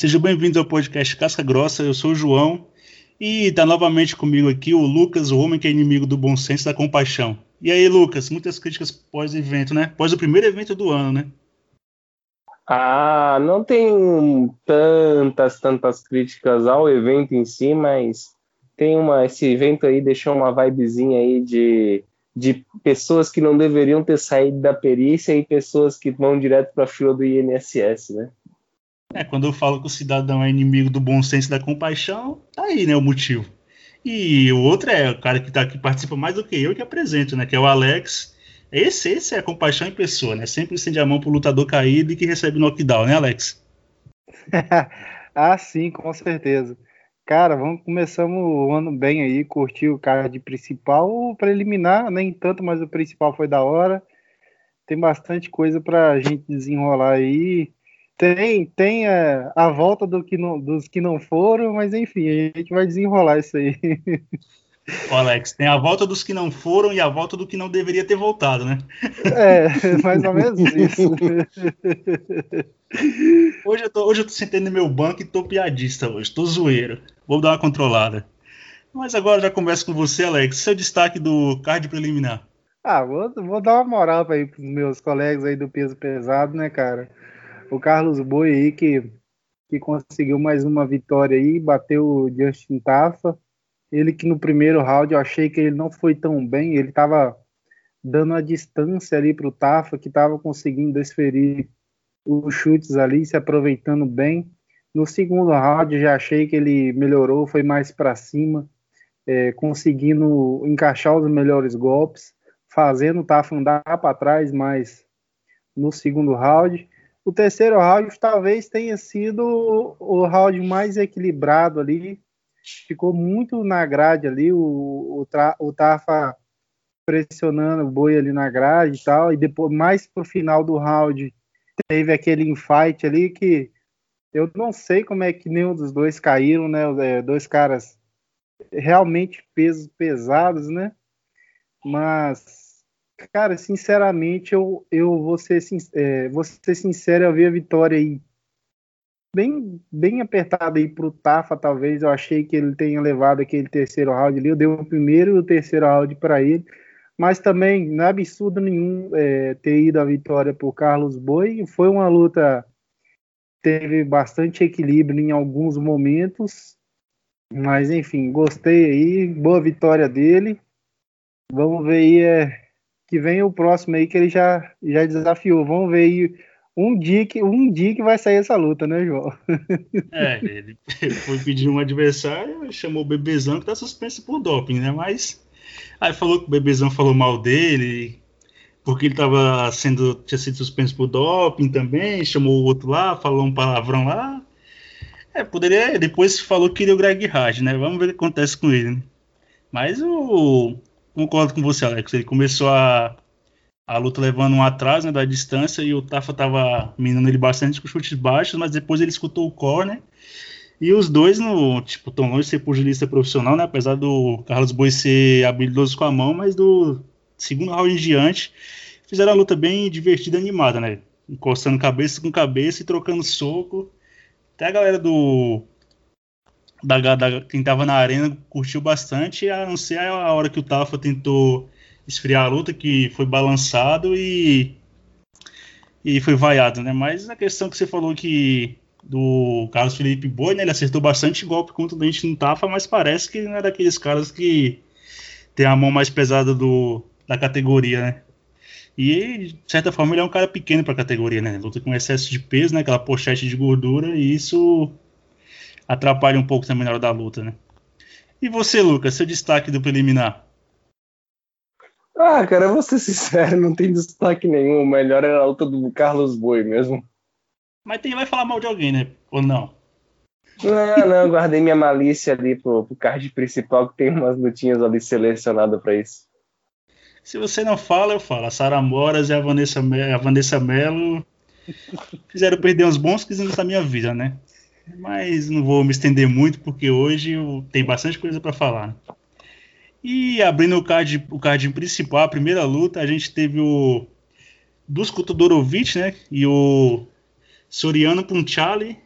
Sejam bem-vindos ao podcast Casca Grossa. Eu sou o João e está novamente comigo aqui o Lucas, o homem que é inimigo do bom senso e da compaixão. E aí, Lucas, muitas críticas pós-evento, né? Pós o primeiro evento do ano, né? Ah, não tem tantas, tantas críticas ao evento em si, mas tem uma. Esse evento aí deixou uma vibezinha aí de, de pessoas que não deveriam ter saído da perícia e pessoas que vão direto para a fila do INSS, né? É, quando eu falo que o cidadão é inimigo do bom senso e da compaixão, tá aí, né, o motivo. E o outro é o cara que, tá, que participa mais do que eu que apresento, né, que é o Alex. Esse, esse é a compaixão em pessoa, né? Sempre estende a mão pro lutador caído e que recebe knockdown, né, Alex? ah, sim, com certeza. Cara, vamos começamos o ano bem aí, curtir o card principal, o preliminar, nem tanto, mas o principal foi da hora. Tem bastante coisa pra gente desenrolar aí. Tem, tem a, a volta do que não, dos que não foram, mas enfim, a gente vai desenrolar isso aí. Ô Alex, tem a volta dos que não foram e a volta do que não deveria ter voltado, né? É, mais ou menos isso. Hoje eu tô, hoje eu tô sentando no meu banco e tô piadista hoje, tô zoeiro. Vou dar uma controlada. Mas agora já começo com você, Alex. Seu destaque do card preliminar. Ah, vou, vou dar uma moral para os meus colegas aí do peso pesado, né, cara? O Carlos Boi aí que, que conseguiu mais uma vitória aí, bateu o Justin Tafa. Ele que no primeiro round eu achei que ele não foi tão bem, ele tava dando a distância ali pro Tafa, que tava conseguindo desferir os chutes ali, se aproveitando bem. No segundo round já achei que ele melhorou, foi mais para cima, é, conseguindo encaixar os melhores golpes, fazendo o Tafa andar para trás mais no segundo round. O terceiro round talvez tenha sido o round mais equilibrado ali. Ficou muito na grade ali, o, o, o Tafa pressionando o boi ali na grade e tal. E depois, mais pro final do round, teve aquele infight ali que eu não sei como é que nenhum dos dois caíram, né? É, dois caras realmente pesos pesados, né? Mas, cara, sinceramente, eu, eu vou, ser, é, vou ser sincero, eu vi a vitória aí bem, bem apertada aí pro Tafa, talvez. Eu achei que ele tenha levado aquele terceiro round ali. Eu dei o primeiro e o terceiro round para ele mas também não é absurdo nenhum é, ter ido a vitória por Carlos Boi. Foi uma luta teve bastante equilíbrio em alguns momentos, mas enfim, gostei aí, boa vitória dele. Vamos ver aí é, que vem o próximo aí que ele já já desafiou. Vamos ver aí um dia que um dia que vai sair essa luta, né, João? É, ele foi pedir um adversário, chamou o Bebezão que tá suspenso por doping, né? Mas Aí falou que o Bebezão falou mal dele, porque ele tava sendo, tinha sido suspenso por doping também, chamou o outro lá, falou um palavrão lá. É, poderia. Depois falou que queria o Greg Hard, né? Vamos ver o que acontece com ele. Né? Mas o. Concordo com você, Alex. Ele começou a, a luta levando um atraso né, da distância e o Tafa tava minando ele bastante com chutes baixos, mas depois ele escutou o corner e os dois, no, tipo, tão longe de ser pugilista profissional, né? Apesar do Carlos Boi ser habilidoso com a mão, mas do segundo round em diante, fizeram a luta bem divertida e animada, né? Encostando cabeça com cabeça e trocando soco. Até a galera do. Da, da, quem tava na arena curtiu bastante, a não ser a hora que o Tafa tentou esfriar a luta, que foi balançado e. E foi vaiado, né? Mas a questão que você falou que do Carlos Felipe Boi, né? Ele acertou bastante golpe contra o Dente no Tafa, mas parece que não é daqueles caras que tem a mão mais pesada do, da categoria, né? E, de certa forma, ele é um cara pequeno para a categoria, né? Luta com excesso de peso, né? Aquela pochete de gordura, e isso atrapalha um pouco também na hora da luta, né? E você, Lucas, seu destaque do preliminar? Ah, cara, eu vou ser sincero, não tem destaque nenhum. O melhor era a luta do Carlos Boi mesmo. Mas tem, vai falar mal de alguém, né? Ou não? Não, não, guardei minha malícia ali pro, pro card principal, que tem umas lutinhas ali selecionadas para isso. Se você não fala, eu falo. A Sara Moras e a Vanessa, a Vanessa Mello fizeram perder uns bons 15 anos da minha vida, né? Mas não vou me estender muito, porque hoje tem bastante coisa para falar. E abrindo o card, o card principal, a primeira luta, a gente teve o Dusko Todorovic, né? E o Soriano Punchali.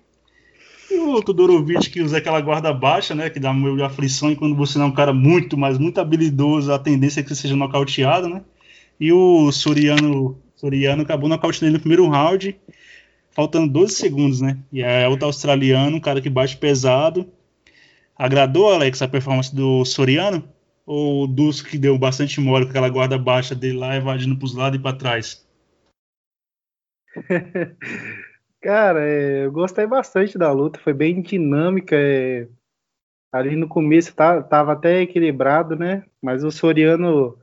E o Todorovic que usa aquela guarda baixa, né? Que dá meio de aflição e quando você não é um cara muito, mas muito habilidoso, a tendência é que você seja nocauteado, né? E o Soriano, Soriano acabou nocauteando ele no primeiro round, faltando 12 segundos, né? E é outro australiano, um cara que bate pesado. Agradou, Alex, a performance do Soriano? Ou o Dusk que deu bastante mole com aquela guarda baixa dele lá, evadindo para os lados e para trás? Cara, é, eu gostei bastante da luta, foi bem dinâmica. É, ali no começo tá, tava até equilibrado, né? Mas o Soriano,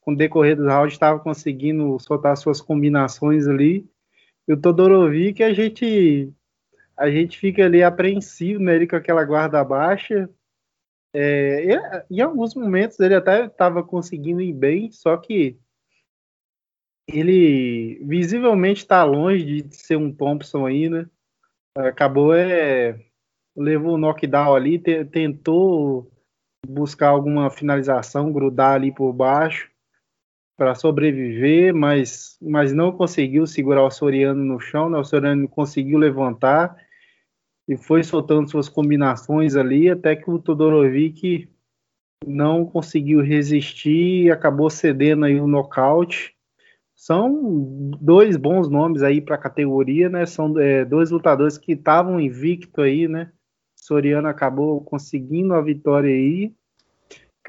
com o decorrer dos rounds, estava conseguindo soltar suas combinações ali. O Todorovic, a gente, a gente fica ali apreensivo, né? Ele com aquela guarda baixa. É, ele, em alguns momentos ele até estava conseguindo ir bem, só que ele visivelmente está longe de ser um Thompson aí, né? Acabou é levou o knockdown ali, te, tentou buscar alguma finalização, grudar ali por baixo para sobreviver, mas, mas não conseguiu segurar o Soriano no chão, né? O Soriano conseguiu levantar e foi soltando suas combinações ali até que o Todorovic não conseguiu resistir e acabou cedendo aí o nocaute são dois bons nomes aí para a categoria, né? São é, dois lutadores que estavam invicto aí, né? Soriano acabou conseguindo a vitória aí.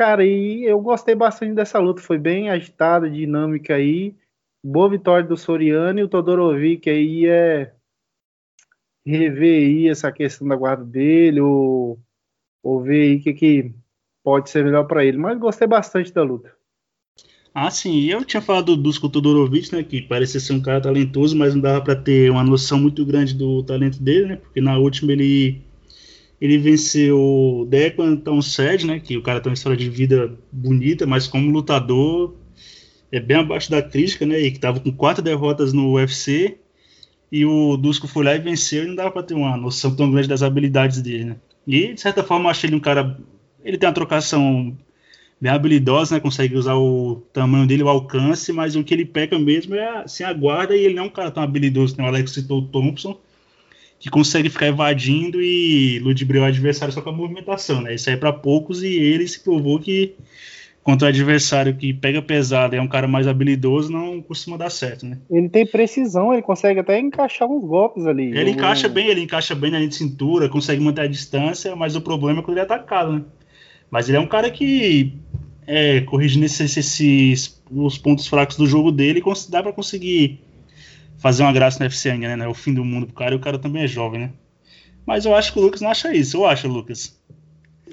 Cara, e eu gostei bastante dessa luta, foi bem agitada, dinâmica aí. Boa vitória do Soriano e o Todorovic aí é rever aí essa questão da guarda dele, ou, ou ver aí o que, que pode ser melhor para ele. Mas gostei bastante da luta. Ah, sim, eu tinha falado do Dusko Todorovic, né, que parecia ser um cara talentoso, mas não dava para ter uma noção muito grande do talento dele, né, porque na última ele ele venceu o Declan Townsend, né, que o cara tem uma história de vida bonita, mas como lutador é bem abaixo da crítica, né, e que tava com quatro derrotas no UFC, e o Dusko foi lá e venceu, e não dava para ter uma noção tão grande das habilidades dele, né. E, de certa forma, achei ele um cara... Ele tem uma trocação bem habilidosa, né? Consegue usar o tamanho dele, o alcance, mas o que ele peca mesmo é assim, a guarda e ele não é um cara tão habilidoso, né? O Alex citou o Thompson, que consegue ficar evadindo e ludibriar o adversário só com a movimentação, né? Isso aí é para poucos e ele se provou que contra o adversário que pega pesado e é um cara mais habilidoso, não costuma dar certo, né? Ele tem precisão, ele consegue até encaixar uns golpes ali. Ele encaixa bem, ele encaixa bem na linha de cintura, consegue manter a distância, mas o problema é quando ele é atacado, né? Mas ele é um cara que é, corrigindo esses, esses, os pontos fracos do jogo dele, dá para conseguir fazer uma graça no UFC ainda, né? É o fim do mundo pro cara e o cara também é jovem, né? Mas eu acho que o Lucas não acha isso. Eu acho, Lucas.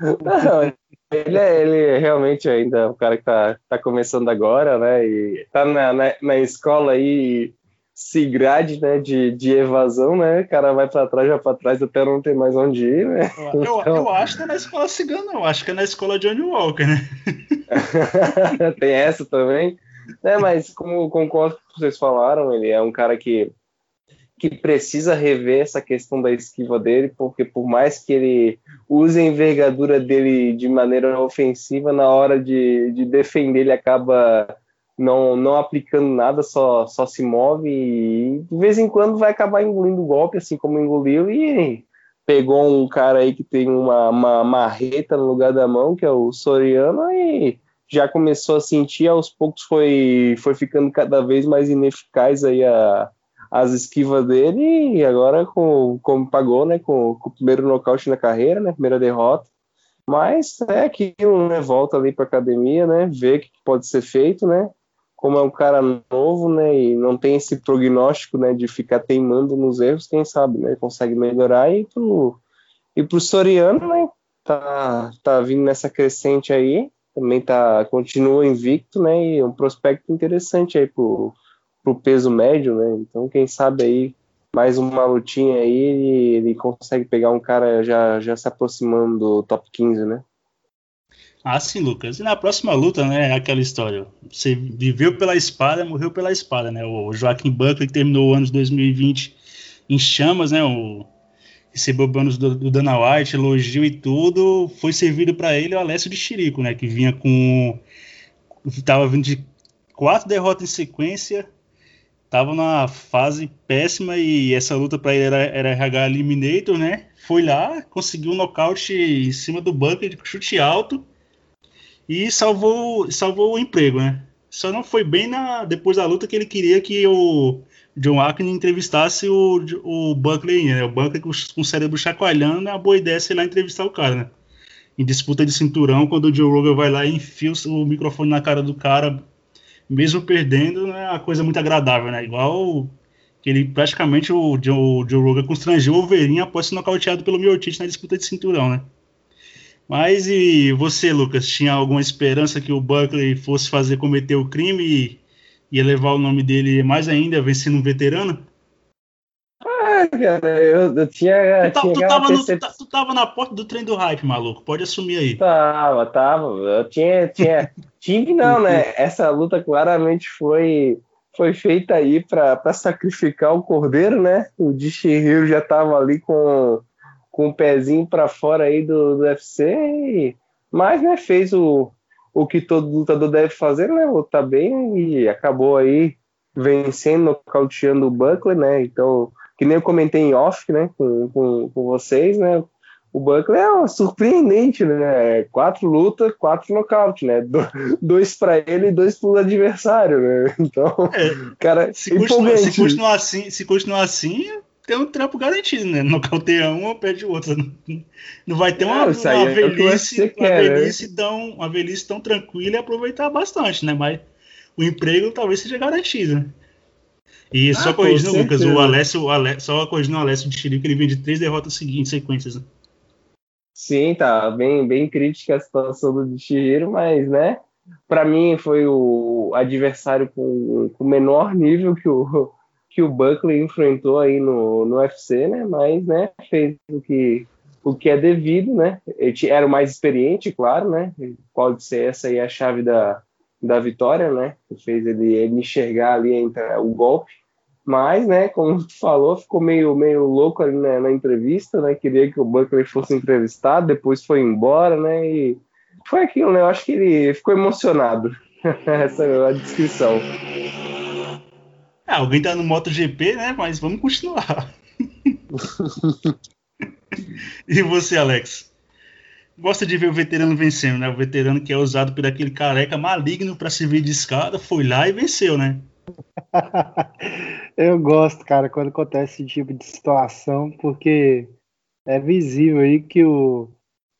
não, ele é, ele é realmente ainda um cara que tá, tá começando agora, né? E tá na, na, na escola aí se grade né, de, de evasão, né? O cara vai para trás, já para trás até não ter mais onde ir, né? Eu, então... eu acho que é na escola cigana, eu acho que é na escola Johnny Walker, né? Tem essa também. É, mas como concordo com o que vocês falaram, ele é um cara que, que precisa rever essa questão da esquiva dele, porque por mais que ele use a envergadura dele de maneira ofensiva, na hora de, de defender ele acaba não, não aplicando nada, só, só se move e de vez em quando vai acabar engolindo o golpe, assim como engoliu, e pegou um cara aí que tem uma, uma marreta no lugar da mão, que é o Soriano, e já começou a sentir, aos poucos foi, foi ficando cada vez mais ineficaz aí a, as esquivas dele, e agora com, como pagou, né, com, com o primeiro nocaute na carreira, né, primeira derrota, mas é aquilo, né, volta ali para academia, né, ver o que pode ser feito, né, como é um cara novo, né, e não tem esse prognóstico, né, de ficar teimando nos erros, quem sabe, né, consegue melhorar. E pro e pro Soriano, né, tá tá vindo nessa crescente aí, também tá continua invicto, né, e é um prospecto interessante aí pro pro peso médio, né? Então, quem sabe aí mais uma lutinha aí, ele, ele consegue pegar um cara já já se aproximando do top 15, né? Ah, sim, Lucas. E na próxima luta, né, é aquela história. Você viveu pela espada, morreu pela espada, né? O Joaquim Buckley terminou o ano de 2020 em chamas, né? O, recebeu bônus do, do Dana White, elogio e tudo. Foi servido para ele o Alessio de Chirico, né? Que vinha com. Tava vindo de quatro derrotas em sequência. tava numa fase péssima e essa luta para ele era, era RH Eliminator, né? Foi lá, conseguiu um nocaute em cima do bunker de chute alto e salvou, salvou o emprego, né? Só não foi bem na, depois da luta que ele queria que o John Ackney entrevistasse o, o Buckley, né? O Buckley com, o cérebro chacoalhando, é uma boa ideia sei lá entrevistar o cara, né? Em disputa de cinturão, quando o Joe Rogan vai lá e enfia o microfone na cara do cara, mesmo perdendo, é uma coisa muito agradável, né? Igual que ele praticamente o Joe, Joe Rogan constrangeu o Overeem após ser nocauteado pelo Miocic na disputa de cinturão, né? Mas e você, Lucas, tinha alguma esperança que o Buckley fosse fazer cometer o crime e ia levar o nome dele mais ainda, vencendo um veterano? Ah, cara, eu, eu tinha. Tu, tinha tu, tava no, tu, tu, tava na porta do trem do hype, maluco. Pode assumir aí. Tava, tava. Eu tinha. tinha tive não, né? Essa luta claramente foi foi feita aí para sacrificar o cordeiro, né? O Dishihiro já tava ali com, com o pezinho para fora aí do, do UFC, e, mas né, fez o, o que todo lutador deve fazer, né? Lutar bem e acabou aí vencendo, nocauteando o Buckley, né? Então, que nem eu comentei em off, né, com, com, com vocês, né? O Buckley é surpreendente, né? Quatro lutas, quatro nocaute, né? Do, dois para ele e dois pro adversário, né? Então, é, cara, se se continuar assim, se continuar assim, tem um trampo garantido, né? Nocauteia um ou perde o outro. Não, não vai ter uma, é, uma é velhice, uma, quer, né? velhice né? tão, uma velhice tão tranquila e aproveitar bastante, né? Mas o emprego talvez seja garantido. Né? E ah, só corrigindo, Lucas, o Alessio, o Alessio, só corrigindo o Alessio de Chile, que ele vem de três derrotas seguintes, sequências. Né? Sim, tá bem, bem crítica a situação do Chihiro, mas, né, para mim foi o adversário com, com menor nível que o, que o Buckley enfrentou aí no, no UFC, né, mas, né, fez o que, o que é devido, né, ele era o mais experiente, claro, né, pode ser essa aí a chave da, da vitória, né? Que fez ele, ele enxergar ali entre o golpe. Mas, né, como tu falou, ficou meio, meio louco ali né, na entrevista, né? Queria que o Buckley fosse entrevistado, depois foi embora, né? E foi aquilo, né? Eu acho que ele ficou emocionado. Essa é a descrição. É, alguém tá no MotoGP, né? Mas vamos continuar. e você, Alex? gosta de ver o veterano vencendo, né? O veterano que é usado por aquele careca maligno para servir de escada, foi lá e venceu, né? Eu gosto, cara, quando acontece esse tipo de situação, porque é visível aí que o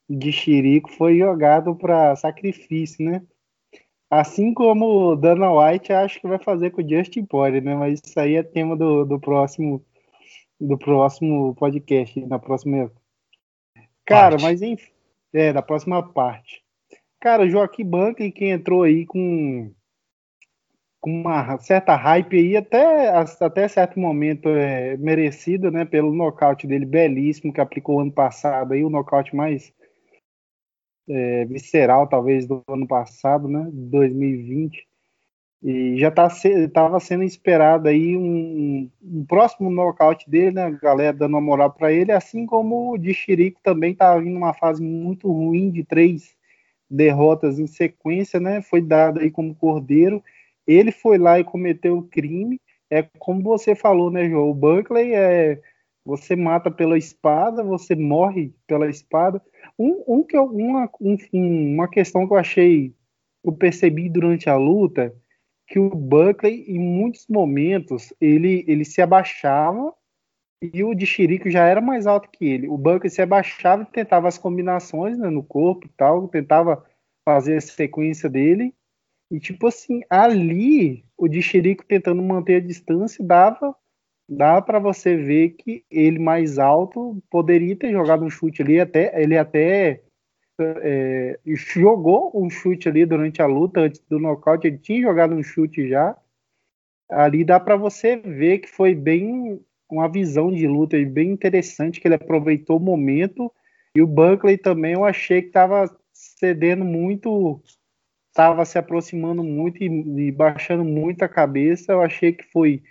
de Chirico foi jogado para sacrifício, né? Assim como o Dana White acho que vai fazer com o Justin Poirier, né? Mas isso aí é tema do, do próximo do próximo podcast, na próxima. Cara, Parte. mas enfim, é, da próxima parte. Cara, Joaquim Banca, quem entrou aí com, com uma certa hype aí, até, até certo momento é, merecido, né? Pelo nocaute dele belíssimo que aplicou ano passado aí, o nocaute mais é, visceral, talvez, do ano passado, né? 2020. E já estava tá, sendo esperado aí um, um, próximo nocaute dele, né? A galera dando uma moral para ele, assim como o de Chirico também estava vindo uma fase muito ruim de três derrotas em sequência, né? Foi dado aí como cordeiro. Ele foi lá e cometeu o crime. É como você falou, né, João? O Buckley é você mata pela espada, você morre pela espada. Um, um que uma, um, uma questão que eu achei, eu percebi durante a luta que o Buckley, em muitos momentos, ele, ele se abaixava e o de Chirico já era mais alto que ele. O Buckley se abaixava e tentava as combinações né, no corpo e tal, tentava fazer a sequência dele. E, tipo assim, ali, o de Chirico tentando manter a distância, dava dá para você ver que ele mais alto poderia ter jogado um chute ali, até ele até é, jogou um chute ali durante a luta, antes do nocaute, ele tinha jogado um chute já. Ali dá para você ver que foi bem uma visão de luta bem interessante, que ele aproveitou o momento. E o Buckley também eu achei que estava cedendo muito, estava se aproximando muito e, e, baixando muito a cabeça. Eu achei que foi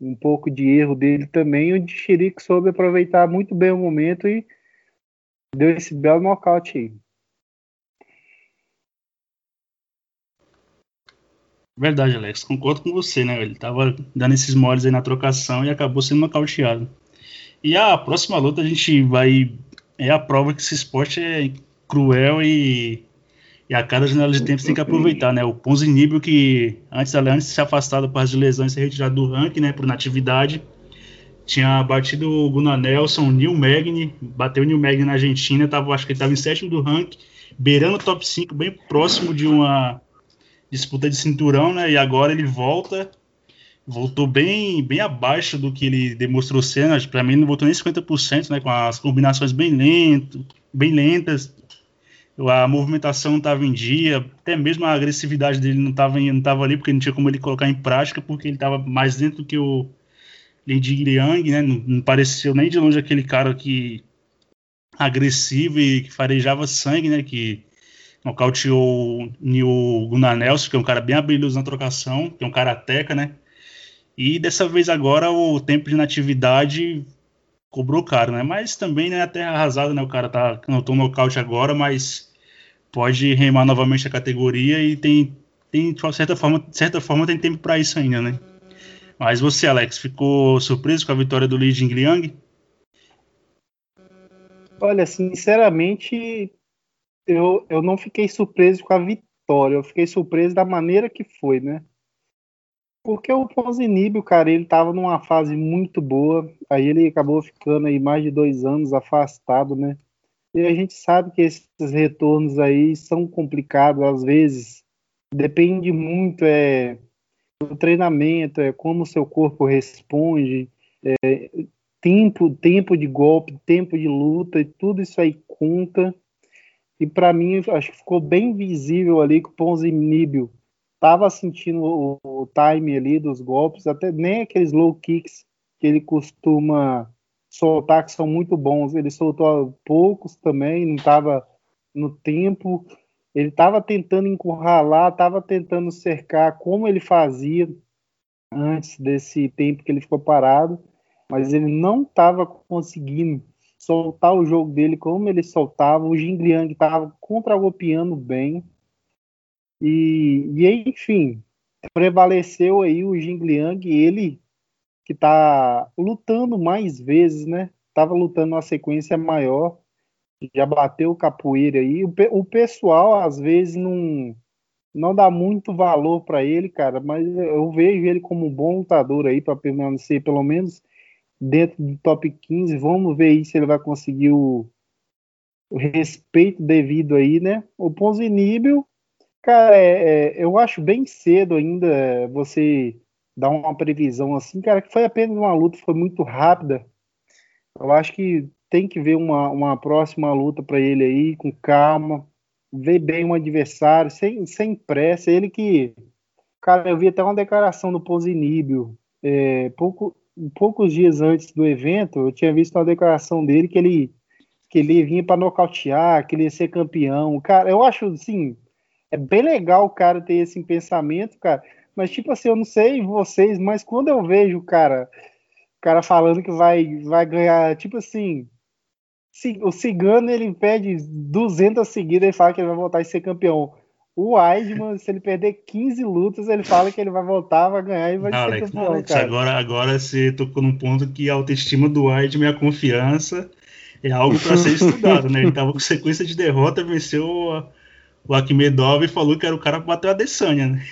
um pouco de erro dele também. O Chirico soube aproveitar muito bem o momento e deu esse belo nocaute aí. Verdade, Alex. Concordo com você, né? Ele tava dando esses moles aí na trocação e acabou sendo nocauteado. E a próxima luta a gente vai. É a prova que esse esporte é cruel e, e a cada janela de tempo você tem que aproveitar, né? O Ponzinibio, que antes, antes de se afastar por causa de lesões, ser retirado do ranking, né? Por natividade, tinha batido o Gunnar Nelson, o Neil Magny, bateu o Neil Magny na Argentina, tava, acho que ele estava em sétimo do ranking, beirando o top 5, bem próximo de uma disputa de cinturão, né? E agora ele volta, voltou bem, bem abaixo do que ele demonstrou ser, né? para mim não voltou nem 50%, né? Com as combinações bem lento, bem lentas, a movimentação não estava em dia, até mesmo a agressividade dele não estava não tava ali, porque não tinha como ele colocar em prática, porque ele estava mais dentro do que o Lady Liang, né? Não, não, pareceu nem de longe aquele cara que agressivo e que farejava sangue, né? Que nocauteou o Gunnar Nelson, que é um cara bem habilidoso na trocação, que é um karateca, né? E dessa vez agora o tempo de natividade cobrou caro, né? Mas também, né, a terra arrasada, né? O cara tá notou um nocaute agora, mas pode remar novamente a categoria e tem, tem de certa forma, de certa forma tem tempo para isso ainda, né? Mas você, Alex, ficou surpreso com a vitória do Li Jingliang? Olha, sinceramente, eu, eu não fiquei surpreso com a vitória, eu fiquei surpreso da maneira que foi, né? Porque o Ponzinibio, cara, ele tava numa fase muito boa, aí ele acabou ficando aí mais de dois anos afastado, né? E a gente sabe que esses retornos aí são complicados, às vezes depende muito é, do treinamento, é como o seu corpo responde, é, tempo, tempo de golpe, tempo de luta, e tudo isso aí conta. E para mim, acho que ficou bem visível ali que o Ponzinibio estava sentindo o, o, time ali dos golpes, até nem aqueles low kicks que ele costuma soltar, que são muito bons. Ele soltou poucos também, não estava no tempo. Ele estava tentando encurralar, estava tentando cercar como ele fazia antes desse tempo que ele ficou parado, mas ele não estava conseguindo soltar o jogo dele como ele soltava. O Jin Liang estava contra-golpeando bem. E, e, enfim, prevaleceu aí o Jin Liang, ele que está lutando mais vezes, né? Tava lutando uma sequência maior, já bateu capoeira aí. O, o pessoal às vezes não não dá muito valor para ele, cara, mas eu vejo ele como um bom lutador aí para permanecer pelo menos dentro do top 15. Vamos ver aí se ele vai conseguir o, o respeito devido aí, né? O Ponzinibio, cara, é, é, eu acho bem cedo ainda você dar uma previsão assim, cara, que foi apenas uma luta, foi muito rápida. Eu acho que tem que ver uma, uma próxima luta para ele aí, com calma, ver bem o adversário, sem, sem pressa. Ele que. Cara, eu vi até uma declaração do Ponzinibio é, pouco, poucos dias antes do evento, eu tinha visto uma declaração dele que ele que ele vinha para nocautear, que ele ia ser campeão. Cara, eu acho assim, é bem legal o cara ter esse pensamento, cara. Mas tipo assim, eu não sei vocês, mas quando eu vejo o cara, o cara falando que vai vai ganhar, tipo assim, o Cigano ele pede 200 seguidas e fala que ele vai voltar a ser campeão. O Weidman, se ele perder 15 lutas, ele fala que ele vai voltar, vai ganhar e vai não, ser Alex, campeão, Alex, cara. Agora, agora você tocou num ponto que a autoestima do Weidman e a confiança é algo para ser estudado, né? Ele tava com sequência de derrota, venceu o Akhmedov e falou que era o cara que bateu a Adesanya, né?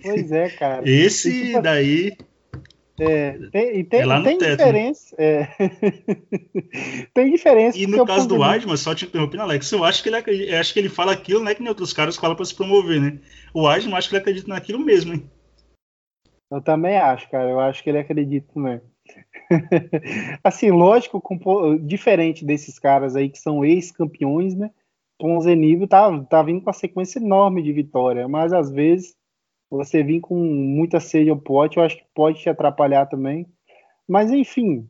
Pois é, cara. Esse tipo, daí é, tem, e tem, é tem teto, diferença. Né? É. tem diferença. E no caso do Weidman, só te interrompendo, Alex, eu acho que ele acho que ele fala aquilo, né? Que nem outros caras falam para se promover, né? O Weidman acho que ele acredita naquilo mesmo, hein? Eu também acho, cara. Eu acho que ele acredita também. assim, lógico, com, diferente desses caras aí que são ex-campeões, né? Ponzenivo tá, tá vindo com uma sequência enorme de vitória, mas às vezes você vir com muita sede ao pote, eu acho que pode te atrapalhar também. Mas enfim,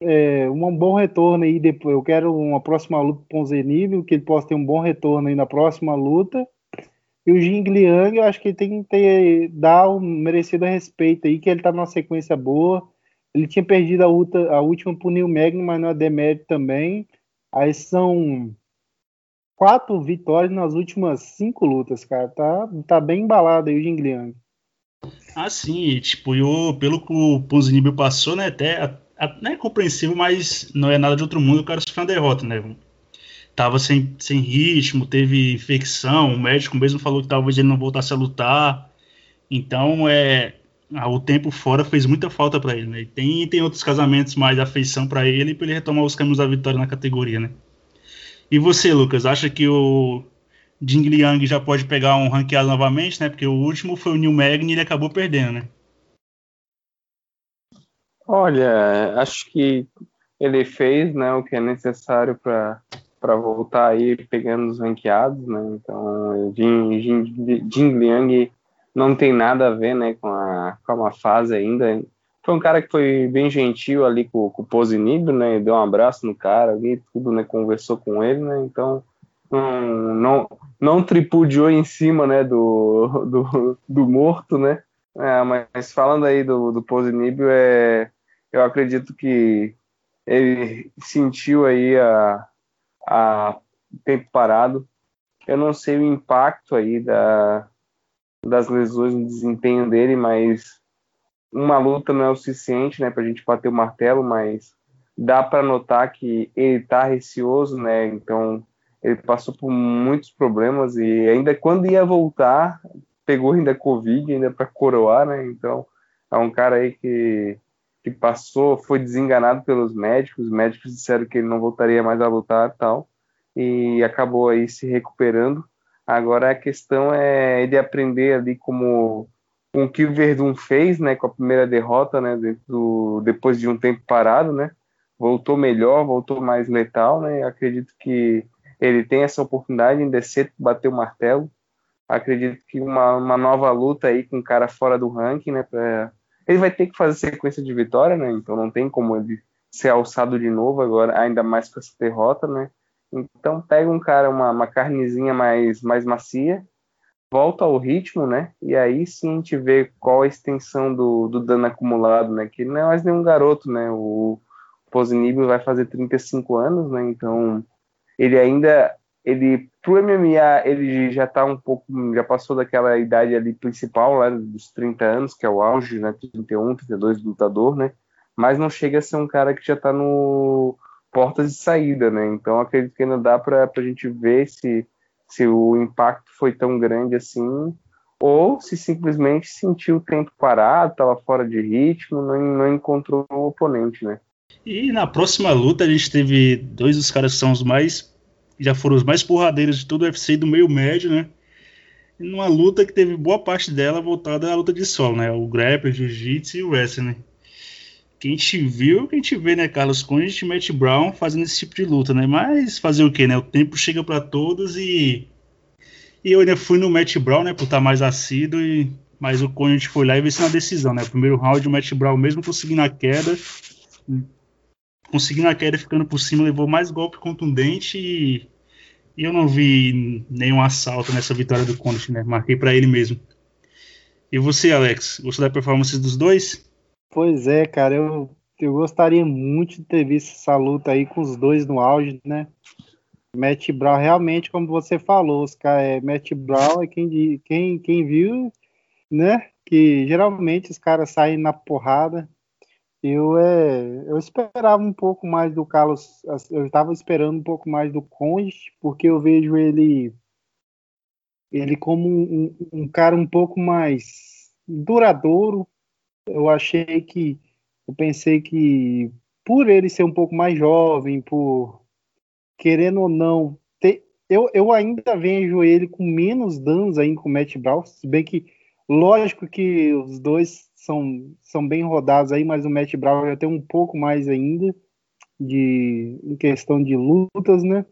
é, um bom retorno aí depois. Eu quero uma próxima luta com o Zenível, que ele possa ter um bom retorno aí na próxima luta. E o Jing Liang, eu acho que ele tem que ter, dar um merecido respeito aí, que ele tá numa sequência boa. Ele tinha perdido a, luta, a última pro Neil Magny, mas não é demérito também. Aí são quatro vitórias nas últimas cinco lutas, cara. Tá, tá bem embalado aí o Jing Liang. Ah, sim, tipo, eu, pelo que o Ponzinibio passou, né, até, não é compreensível, mas não é nada de outro mundo, o cara sofreu uma derrota, né, tava sem, sem ritmo, teve infecção, o médico mesmo falou que talvez ele não voltasse a lutar, então, é, o tempo fora fez muita falta para ele, né, e tem, tem outros casamentos mais afeição para ele, para ele retomar os caminhos da vitória na categoria, né. E você, Lucas, acha que o Jing Liang já pode pegar um ranqueado novamente, né? Porque o último foi o New Magni e ele acabou perdendo, né? Olha, acho que ele fez né, o que é necessário para voltar aí pegando os ranqueados, né? Então, Jing Liang não tem nada a ver né, com, a, com uma fase ainda. Foi um cara que foi bem gentil ali com, com o Posinibio, né? Deu um abraço no cara ali, tudo, né? Conversou com ele, né? Então, não, não, não tripudiou em cima né, do, do, do morto, né? É, mas falando aí do, do Posinibio, é, eu acredito que ele sentiu aí a, a tempo parado. Eu não sei o impacto aí da, das lesões no desempenho dele, mas uma luta não é o suficiente, né, para a gente bater o martelo, mas dá para notar que ele está receoso, né? Então ele passou por muitos problemas e ainda quando ia voltar, pegou ainda Covid, ainda para coroar, né? Então, é um cara aí que, que passou, foi desenganado pelos médicos, os médicos disseram que ele não voltaria mais a lutar tal, e acabou aí se recuperando. Agora a questão é ele aprender ali como com o que o Verdun fez, né, com a primeira derrota, né, do, depois de um tempo parado, né, voltou melhor, voltou mais letal, né, acredito que ele tem essa oportunidade em descer, bater o martelo. Acredito que uma, uma nova luta aí com um cara fora do ranking, né? Pra... Ele vai ter que fazer sequência de vitória, né? Então não tem como ele ser alçado de novo agora, ainda mais com essa derrota, né? Então pega um cara, uma, uma carnezinha mais, mais macia, volta ao ritmo, né? E aí sim a gente vê qual a extensão do, do dano acumulado, né? Que não é mais nenhum garoto, né? O Posinibio vai fazer 35 anos, né? Então ele ainda ele pro MMA ele já tá um pouco já passou daquela idade ali principal lá dos 30 anos que é o auge né 31 32 do lutador né mas não chega a ser um cara que já tá no portas de saída né então acredito que ainda dá para a gente ver se se o impacto foi tão grande assim ou se simplesmente sentiu o tempo parado estava fora de ritmo não, não encontrou o oponente né e na próxima luta a gente teve dois dos caras que são os mais. Já foram os mais porradeiros de todo o UFC do meio médio, né? Numa luta que teve boa parte dela voltada à luta de solo, né? O grappler, jiu-jitsu e o wrestling? Que a gente viu, que a gente vê, né? Carlos Conde e Matt Brown fazendo esse tipo de luta, né? Mas fazer o quê, né? O tempo chega para todos e. E eu ainda fui no Matt Brown, né? Por estar mais assíduo e mas o Conde foi lá e venceu na decisão, né? Primeiro round, o Matt Brown, mesmo conseguindo a queda, conseguindo a queda ficando por cima, levou mais golpe contundente e, e eu não vi nenhum assalto nessa vitória do Conte, né? Marquei para ele mesmo. E você, Alex, gostou da performance dos dois? Pois é, cara, eu, eu gostaria muito de ter visto essa luta aí com os dois no auge, né? Matt Brown, realmente, como você falou, os cara, é, Matt Brown é quem, quem, quem viu, né? Que geralmente os caras saem na porrada, eu, é, eu esperava um pouco mais do Carlos, eu estava esperando um pouco mais do Conde, porque eu vejo ele ele como um, um, cara um pouco mais duradouro. Eu achei que, eu pensei que por ele ser um pouco mais jovem, por querendo ou não, ter, eu, eu ainda vejo ele com menos danos ainda com o Matt Brown, se bem que lógico que os dois são, são bem rodados aí, mas o Matt Brown já tem um pouco mais ainda de em questão de lutas, né?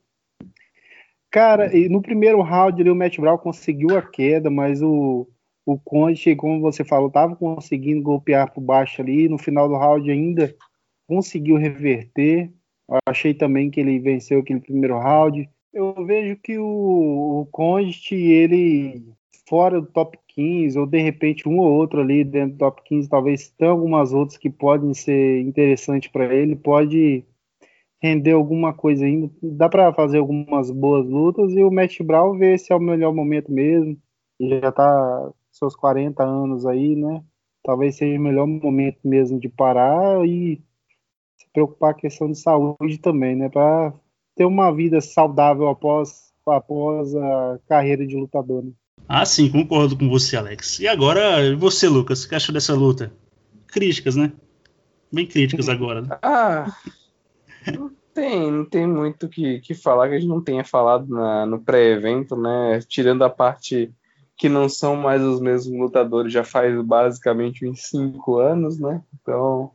Cara, no primeiro round ali, o Matt Brown conseguiu a queda, mas o, o Conte, como você falou, estava conseguindo golpear por baixo ali. No final do round ainda conseguiu reverter. Eu achei também que ele venceu aquele primeiro round. Eu vejo que o, o Conte, ele fora do top 15, ou de repente um ou outro ali dentro do top 15, talvez tenha algumas outras que podem ser interessantes para ele, pode render alguma coisa ainda. Dá para fazer algumas boas lutas e o Matt Brown ver se é o melhor momento mesmo. Ele já tá seus 40 anos aí, né? Talvez seja o melhor momento mesmo de parar e se preocupar com a questão de saúde também, né? Para ter uma vida saudável após, após a carreira de lutador. Né? Ah, sim, concordo com você, Alex. E agora, você, Lucas, o que achou dessa luta? Críticas, né? Bem críticas agora. Né? Ah, não tem, não tem muito que, que falar que a gente não tenha falado na, no pré-evento, né? Tirando a parte que não são mais os mesmos lutadores já faz basicamente uns cinco anos, né? Então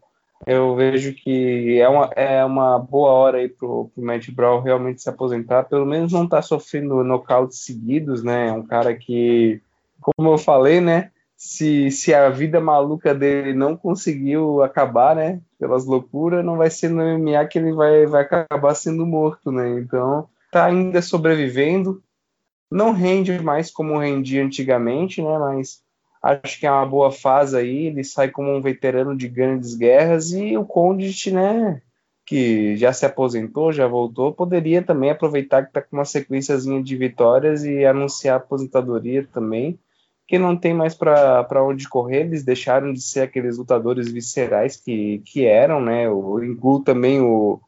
eu vejo que é uma, é uma boa hora aí pro, pro Matt Brown realmente se aposentar, pelo menos não tá sofrendo nocautes seguidos, né? É um cara que, como eu falei, né? Se, se a vida maluca dele não conseguiu acabar, né? Pelas loucuras, não vai ser no MMA que ele vai, vai acabar sendo morto, né? Então, tá ainda sobrevivendo, não rende mais como rendia antigamente, né? Mas acho que é uma boa fase aí. Ele sai como um veterano de grandes guerras e o Condit, né? Que já se aposentou, já voltou, poderia também aproveitar que está com uma sequenciazinha de vitórias e anunciar aposentadoria também, que não tem mais para onde correr. Eles deixaram de ser aqueles lutadores viscerais que, que eram, né? Eu incluo também o,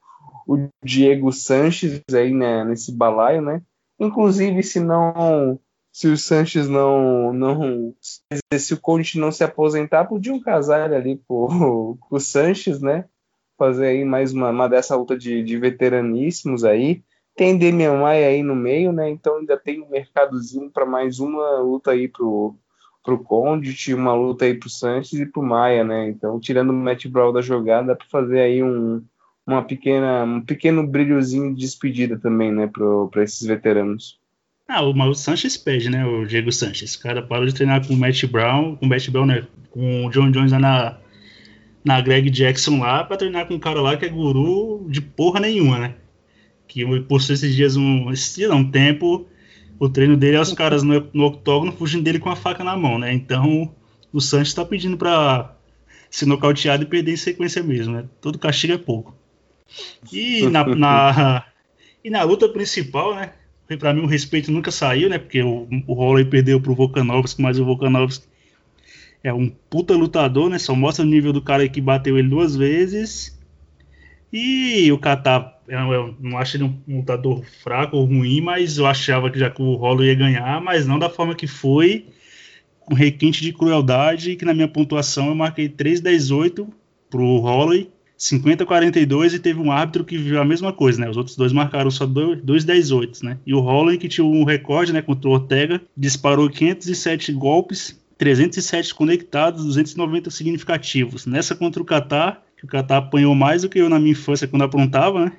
o Diego Sanches aí né, nesse balaio, né? Inclusive, se não. Se o Sanches não. não se o Conte não se aposentar, podiam casar ali com, o Sanches, né? Fazer aí mais uma, uma dessa luta de, de veteraníssimos aí. Tem Demian Maia aí no meio, né? Então ainda tem um mercadozinho para mais uma luta aí pro, pro Condit, uma luta aí pro Sanches e pro Maia, né? Então, tirando o Matt Brown da jogada, dá para fazer aí um, uma pequena, um pequeno brilhozinho de despedida também, né, para esses veteranos. Ah, o Mauro Sanches pede, né, o Diego Sanches. O cara parou de treinar com o Matt Brown, com o Matt Brown, né, com o John Jones na, na Greg Jackson lá, para treinar com um cara lá que é guru de porra nenhuma, né. Que por esses dias, um, esse dia não, um tempo, o treino dele é os caras no, no octógono fugindo dele com a faca na mão, né. Então, o Sanches tá pedindo para ser nocauteado e perder em sequência mesmo, né. Todo castigo é pouco. E na, na, e na luta principal, né? Pra mim o respeito nunca saiu, né? Porque o, o Holloway perdeu pro Volkanovski, mas o Volkanovski é um puta lutador, né? Só mostra o nível do cara que bateu ele duas vezes. E o Katar, eu não acho ele um lutador fraco ou ruim, mas eu achava que já que o Holloway ia ganhar, mas não da forma que foi, com requinte de crueldade, que na minha pontuação eu marquei 3-18 pro Holloway 50-42 e teve um árbitro que viu a mesma coisa, né? Os outros dois marcaram só 2-18, né? E o Holland, que tinha um recorde, né, contra o Ortega, disparou 507 golpes, 307 conectados, 290 significativos. Nessa contra o Qatar, que o Qatar apanhou mais do que eu na minha infância quando aprontava, né?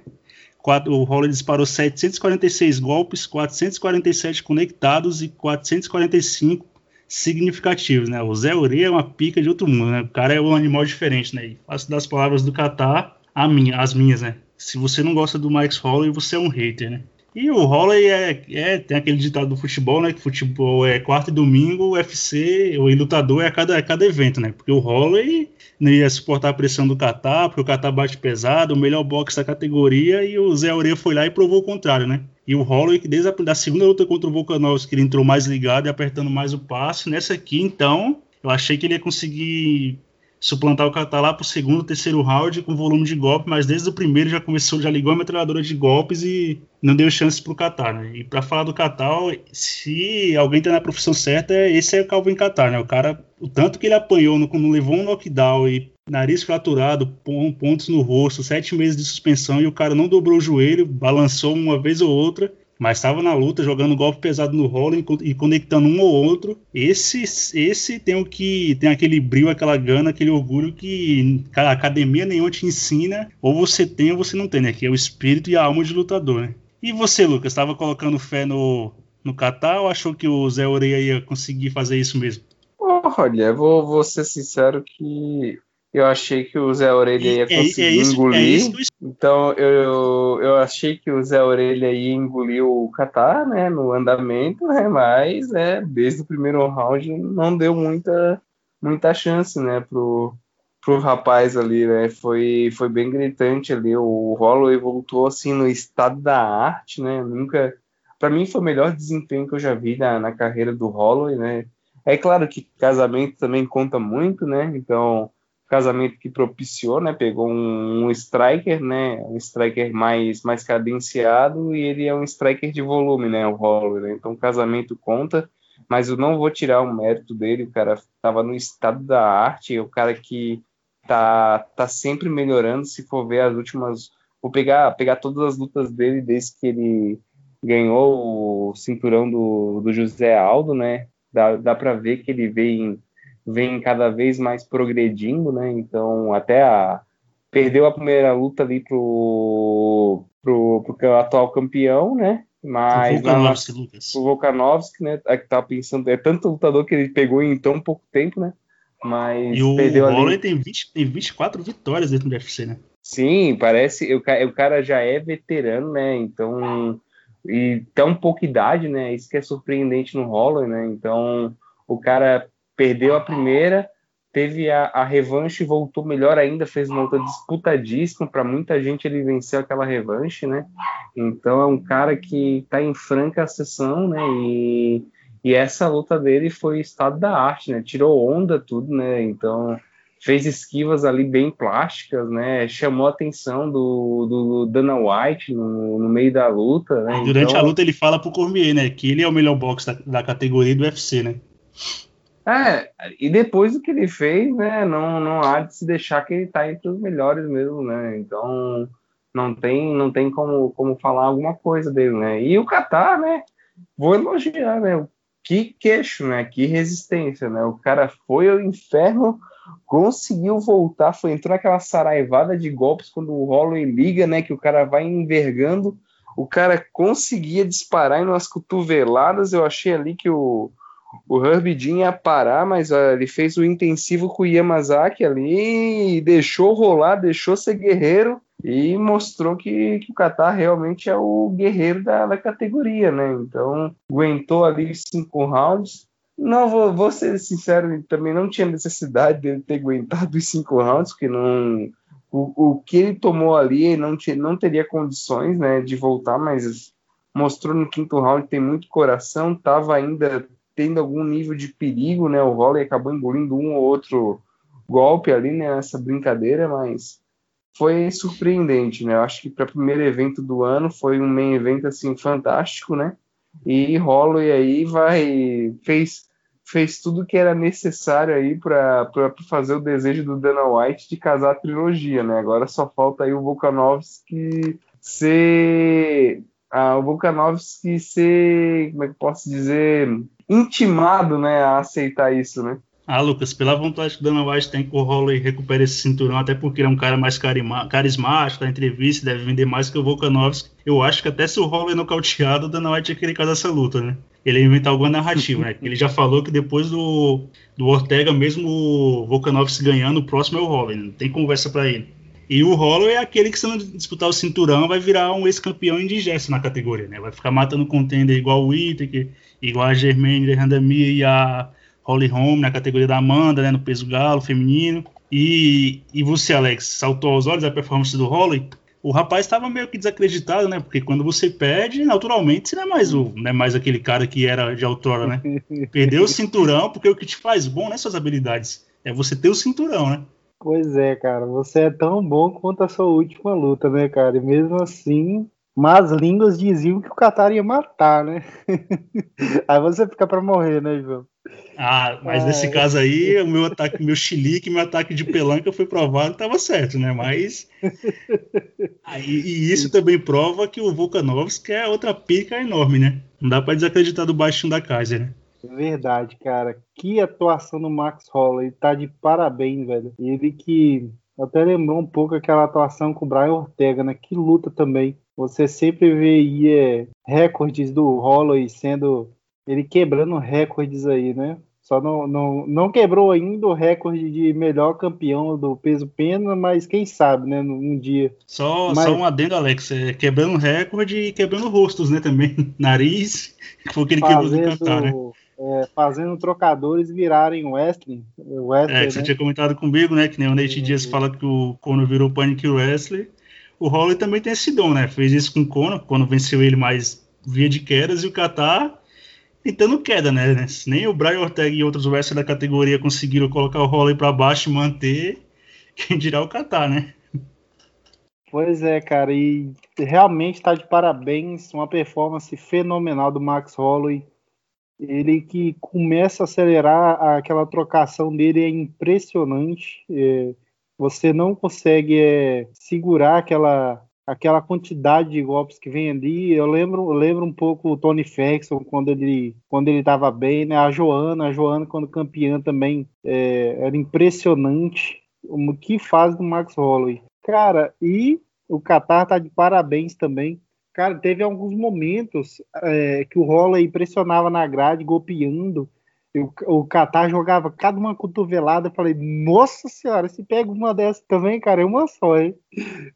O Holland disparou 746 golpes, 447 conectados e 445 significativos, né? O Zé Uri é uma pica de outro mundo, né? O cara é um animal diferente, né? E faço das palavras do Catar a minha, as minhas, né? Se você não gosta do Max Holloway, você é um hater, né? E o Holloway é, é, tem aquele ditado do futebol, né? Que futebol é quarta e domingo, UFC, o lutador é a cada, é cada evento, né? Porque o Holloway não ia suportar a pressão do Qatar, porque o Qatar bate pesado, o melhor boxe da categoria, e o Zé Aureia foi lá e provou o contrário, né? E o Holloway, que desde a da segunda luta contra o Volkanovski, ele entrou mais ligado e apertando mais o passe. Nessa aqui, então, eu achei que ele ia conseguir suplantar o Qatar lá pro segundo, terceiro round com volume de golpe, mas desde o primeiro já começou, já ligou a metralhadora de golpes e não deu chance pro Qatar, né? E para falar do Qatar, se alguém tá na profissão certa, esse é o Calvin Qatar, né? O cara, o tanto que ele apanhou, não, não levou um knockdown e nariz fraturado, pontos no rosto, sete meses de suspensão e o cara não dobrou o joelho, balançou uma vez ou outra mas estava na luta, jogando golpe pesado no rolo e conectando um ou outro. Esse, esse tem o que tem aquele brilho, aquela gana, aquele orgulho que a academia nenhuma te ensina, ou você tem ou você não tem, né? Que é o espírito e a alma de lutador, né? E você, Lucas, estava colocando fé no, no Qatar ou achou que o Zé Oreia ia conseguir fazer isso mesmo? Olha, vou, vou ser sincero que eu achei que o Zé Orelha ia é, conseguir é, é isso, engolir. então eu, eu achei que o Zé Orelha ia engolir o Qatar, né, no andamento, né, mas é, desde o primeiro round não deu muita, muita chance, né, pro, pro rapaz ali, né? Foi, foi bem gritante ali. O Holloway voltou assim no estado da arte, né? Nunca. Para mim foi o melhor desempenho que eu já vi na, na carreira do Holloway, né? É claro que casamento também conta muito, né? Então, casamento que propiciou, né? Pegou um, um, striker, né? Um striker mais, mais cadenciado e ele é um striker de volume, né? O Holloway, né? Então, casamento conta, mas eu não vou tirar o mérito dele. O cara estava no estado da arte, o cara que tá, tá sempre melhorando. Se for ver as últimas, vou pegar, pegar todas as lutas dele desde que ele ganhou o cinturão do, do José Aldo, né? Dá, dá para ver que ele vem vem cada vez mais progredindo, né? Então, até a perdeu a primeira luta ali pro, pro, pro atual campeão, né? Mas o Volkanovski, na, Lucas. O Volkanovski, né? É que tá pensando, é tanto lutador que ele pegou em tão pouco tempo, né? Mas e o ali. tem, 20, tem 24 vitórias dentro do UFC, né? Sim, parece. O, o cara já é veterano, né? Então. E tão pouca idade, né? Isso que é surpreendente no Holloway, né? Então, o cara perdeu a primeira, teve a, a revanche e voltou melhor ainda, fez uma luta disputadíssima, para muita gente ele venceu aquela revanche, né? Então é um cara que está em franca sessão, né? E, e essa luta dele foi estado da arte, né? Tirou onda tudo, né? Então fez esquivas ali bem plásticas, né? Chamou a atenção do, do Dana White no, no meio da luta, né? Durante então... a luta ele fala pro Cormier, né? Que ele é o melhor boxe da, da categoria do UFC, né? É, e depois do que ele fez, né, não, não há de se deixar que ele está entre os melhores mesmo, né? Então não tem, não tem como, como falar alguma coisa dele, né? E o Qatar, né? Vou elogiar, né? Que queixo, né? Que resistência, né? O cara foi ao inferno, conseguiu voltar, foi entrou naquela saraivada de golpes quando o Holloway liga, né? Que o cara vai envergando, o cara conseguia disparar em umas cotoveladas. Eu achei ali que o o Herbie Jean ia parar, mas ó, ele fez o intensivo com o Yamazaki ali, deixou rolar, deixou ser guerreiro e mostrou que, que o Qatar realmente é o guerreiro da, da categoria, né? Então, aguentou ali cinco rounds. Não, vou, vou ser sincero, também não tinha necessidade dele ter aguentado os cinco rounds, porque não. O, o que ele tomou ali não, tinha, não teria condições né, de voltar, mas mostrou no quinto round tem muito coração, estava ainda tendo algum nível de perigo, né? O Volley acabou engolindo um ou outro golpe ali né, nessa brincadeira, mas foi surpreendente, né? Eu acho que para o primeiro evento do ano foi um main evento assim fantástico, né? E Holloway aí vai fez fez tudo que era necessário aí para fazer o desejo do Dana White de casar a trilogia, né? Agora só falta aí o Volkanovski ser o Volkanovski ser, como é que posso dizer, intimado, né, a aceitar isso, né? Ah, Lucas, pela vontade que Dana White tem que o Holloway recupere esse cinturão, até porque ele é um cara mais carismático, na entrevista, deve vender mais que o Volkanovski. Eu acho que até se o Holloway nocauteado, o Dana White ia querer casar essa luta, né? Ele ia inventar alguma narrativa, né? Ele já falou que depois do, do Ortega, mesmo o Volkanovski ganhando, o próximo é o Holloway, não tem conversa para ele. E o Holloway é aquele que, se não disputar o cinturão, vai virar um ex-campeão indigesto na categoria, né? Vai ficar matando contender igual o Whittaker, igual a Germaine Randamir e a Holly Holm na categoria da Amanda, né? No peso galo feminino. E, e você, Alex, saltou aos olhos a performance do Holloway? O rapaz estava meio que desacreditado, né? Porque quando você perde, naturalmente, você não é mais, o, não é mais aquele cara que era de outrora, né? Perdeu o cinturão, porque o que te faz bom não é suas habilidades, é você ter o cinturão, né? Pois é, cara, você é tão bom quanto a sua última luta, né, cara? E mesmo assim, más línguas diziam que o Qatar ia matar, né? aí você fica para morrer, né, João? Ah, mas é. nesse caso aí, o meu ataque, meu chilique, meu ataque de pelanca foi provado, estava certo, né? Mas aí, e isso também prova que o Volkanovski é outra pica enorme, né? Não dá para desacreditar do baixinho da Kaiser, né? Verdade, cara. Que atuação do Max Holloway. Tá de parabéns, velho. Ele que até lembrou um pouco aquela atuação com o Brian Ortega, né? Que luta também. Você sempre vê aí é, recordes do Holloway sendo. Ele quebrando recordes aí, né? Só não, não, não quebrou ainda o recorde de melhor campeão do peso pena, mas quem sabe, né? Um dia. Só, mas... só um adendo, Alex. É, quebrando recorde e quebrando rostos, né? Também. Nariz. Foi o que ele quebrou no Qatar, né? É, fazendo trocadores virarem Wrestling. Wrestling é, que você né? tinha comentado comigo, né? Que nem o Nate Diaz fala que o Conor virou Panic Wrestling. O Holly também tem esse dom, né? Fez isso com o Conor, quando venceu ele mais via de quedas, e o Qatar tentando queda, né? Nem o Brian Ortega e outros wrestlers da categoria conseguiram colocar o Holly para baixo e manter. Quem dirá o Qatar, né? Pois é, cara, e realmente está de parabéns, uma performance fenomenal do Max Holloway. Ele que começa a acelerar aquela trocação dele é impressionante. É, você não consegue é, segurar aquela aquela quantidade de golpes que vem ali. Eu lembro, lembro um pouco o Tony Ferguson quando ele quando ele estava bem, né? A Joana, a Joana quando campeã também é, era impressionante o que faz do Max Holloway. Cara, e o Qatar tá de parabéns também. Cara, teve alguns momentos é, que o Holloway pressionava na grade, golpeando. O, Qatar jogava cada uma cotovelada. Eu falei, nossa senhora, se pega uma dessas também, cara, é uma só, hein?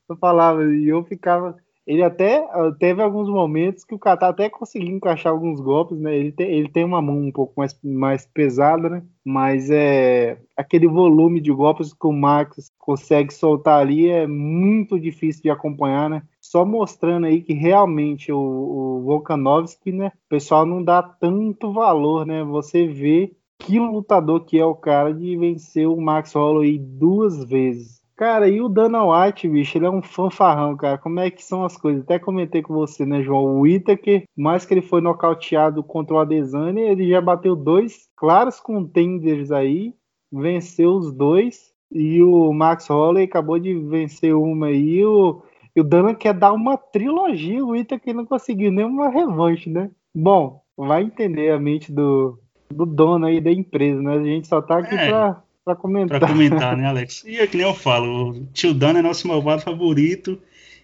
Eu falava, e eu ficava ele até teve alguns momentos que o Katar até conseguiu encaixar alguns golpes, né? Ele tem, ele tem uma mão um pouco mais, mais pesada, né? Mas é aquele volume de golpes que o Max consegue soltar ali é muito difícil de acompanhar, né? Só mostrando aí que realmente o, o Volkanovski, né? O pessoal não dá tanto valor, né? Você vê que lutador que é o cara de vencer o Max Holloway duas vezes Cara, e o Dana White, bicho, ele é um fanfarrão, cara. Como é que são as coisas? Até comentei com você, né, João? O Itaker, mais que ele foi nocauteado contra o Adesanya, ele já bateu dois claros contenders aí, venceu os dois. E o Max Holloway acabou de vencer uma aí. O, e o Dana quer dar uma trilogia. O Itaker não conseguiu nenhuma revanche, né? Bom, vai entender a mente do, do dono aí da empresa, né? A gente só tá aqui é. pra para comentar. Para comentar, né, Alex? E é que nem eu falo, o Tio Dan é nosso malvado favorito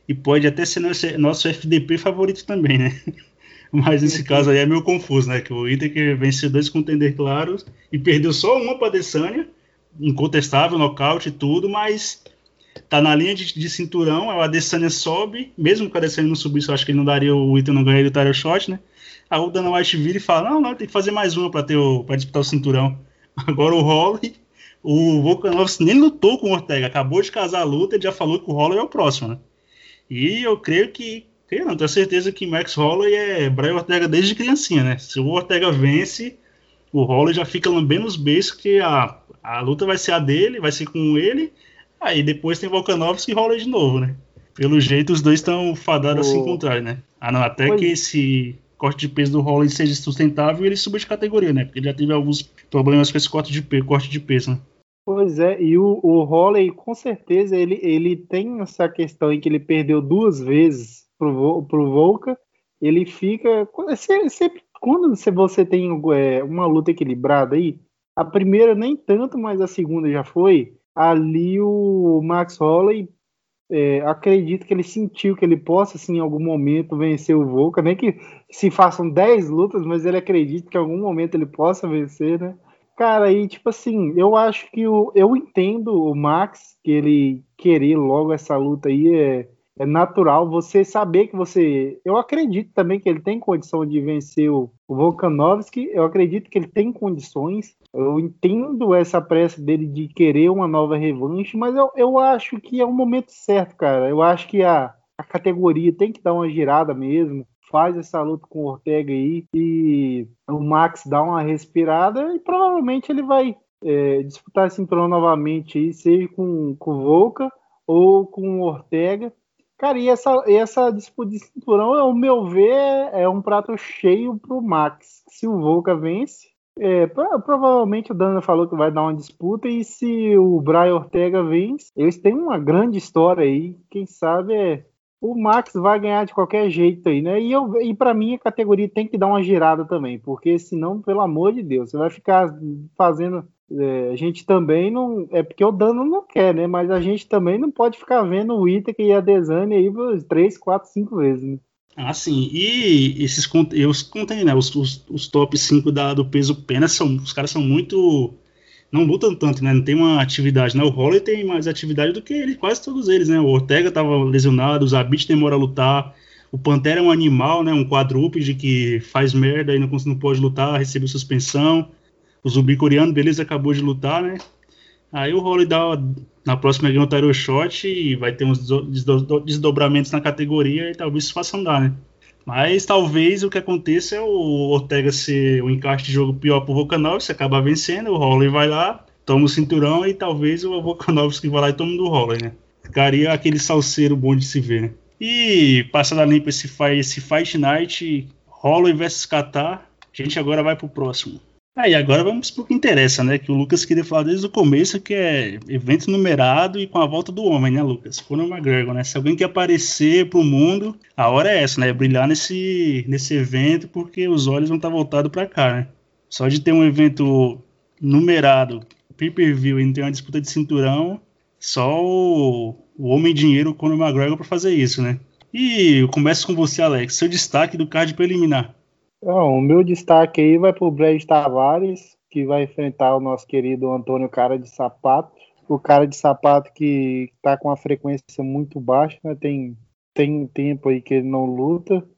e pode até ser nosso, nosso FDP favorito também, né? Mas nesse caso aí é meio confuso, né? Que o que venceu dois contender claros e perdeu só uma para Adesanya, incontestável, nocaute e tudo, mas tá na linha de, de cinturão, o Adesanya sobe, mesmo que o Adesanya não subisse, eu acho que ele não daria, o Ita não ganharia o title shot, né? Aí o Dana White vira e fala, não, não, tem que fazer mais uma para ter o, pra disputar o cinturão. Agora o Holly o Volkanovski nem lutou com o Ortega, acabou de casar a luta e já falou que o Holloway é o próximo, né? E eu creio que, creio não, tenho certeza que Max Holloway é Brian Ortega desde criancinha, né? Se o Ortega vence, o Holloway já fica lambendo os beijos que a, a luta vai ser a dele, vai ser com ele, aí depois tem Volkanovski e Holloway de novo, né? Pelo jeito, os dois estão fadados oh. a se encontrar, né? Ah, não, até que esse corte de peso do Holloway seja sustentável e ele suba de categoria, né? Porque ele já teve alguns problemas com esse corte de peso, corte de peso né? Pois é, e o, o Holley, com certeza, ele, ele tem essa questão em que ele perdeu duas vezes pro, pro Volca, ele fica. Sempre, quando você tem é, uma luta equilibrada aí, a primeira nem tanto, mas a segunda já foi. Ali o Max Holley é, acredito que ele sentiu que ele possa, assim, em algum momento vencer o Volca, nem que se façam 10 lutas, mas ele acredita que em algum momento ele possa vencer, né? Cara, e tipo assim, eu acho que o, eu entendo o Max, que ele querer logo essa luta aí é, é natural. Você saber que você. Eu acredito também que ele tem condição de vencer o, Volkanovski, eu acredito que ele tem condições. Eu entendo essa pressa dele de querer uma nova revanche, mas eu, eu acho que é o momento certo, cara. Eu acho que a, a categoria tem que dar uma girada mesmo faz essa luta com o Ortega aí e o Max dá uma respirada e provavelmente ele vai é, disputar esse cinturão novamente aí, seja com, com o Volca ou com o Ortega. Cara, e essa, essa disputa de cinturão, ao meu ver, é um prato cheio pro Max. Se o Volca vence, é, provavelmente o Dana falou que vai dar uma disputa e se o Brian Ortega vence, eles têm uma grande história aí. Quem sabe é o Max vai ganhar de qualquer jeito aí, né? E, e para mim a categoria tem que dar uma girada também, porque senão, pelo amor de Deus, você vai ficar fazendo. É, a gente também não. É porque o Dano não quer, né? Mas a gente também não pode ficar vendo o Itaker e a Desane aí três, quatro, cinco vezes, né? Ah, sim. E esses eu contei, né? Os, os, os top 5 da, do peso pena são. Os caras são muito não lutam tanto, né? Não tem uma atividade, né? O Holloway tem mais atividade do que ele, quase todos eles, né? O Ortega estava lesionado, o Zabit demora a lutar, O Pantera é um animal, né? Um quadrúpede que faz merda e não, não pode lutar, recebeu suspensão. O zumbi coreano, beleza, acabou de lutar, né? Aí o Holly dá na próxima ganha o Tyro Shot e vai ter uns desdobramentos na categoria e talvez isso faça andar, né? Mas talvez o que aconteça é o Ortega ser um encaixe de jogo pior pro Volkanovski, acaba vencendo, o Holloway vai lá, toma o cinturão e talvez o Volkanovski vai lá e tome do Holloway, né? Ficaria aquele salseiro bom de se ver, né? E passando a limpo esse, esse Fight Night, Holloway versus Qatar, a gente agora vai pro próximo. Aí agora vamos pro que interessa, né? Que o Lucas queria falar desde o começo, que é evento numerado e com a volta do homem, né, Lucas? Conor McGregor, né? Se alguém quer aparecer pro mundo, a hora é essa, né? Brilhar nesse, nesse evento, porque os olhos vão estar voltados para cá, né? Só de ter um evento numerado, pay-per-view e não ter uma disputa de cinturão, só o, o homem dinheiro, o Conor McGregor, para fazer isso, né? E eu começo com você, Alex. Seu destaque do card preliminar. Bom, o meu destaque aí vai para o Brad Tavares, que vai enfrentar o nosso querido Antônio Cara de Sapato. O cara de sapato que está com uma frequência muito baixa, né? tem, tem tempo aí que ele não luta.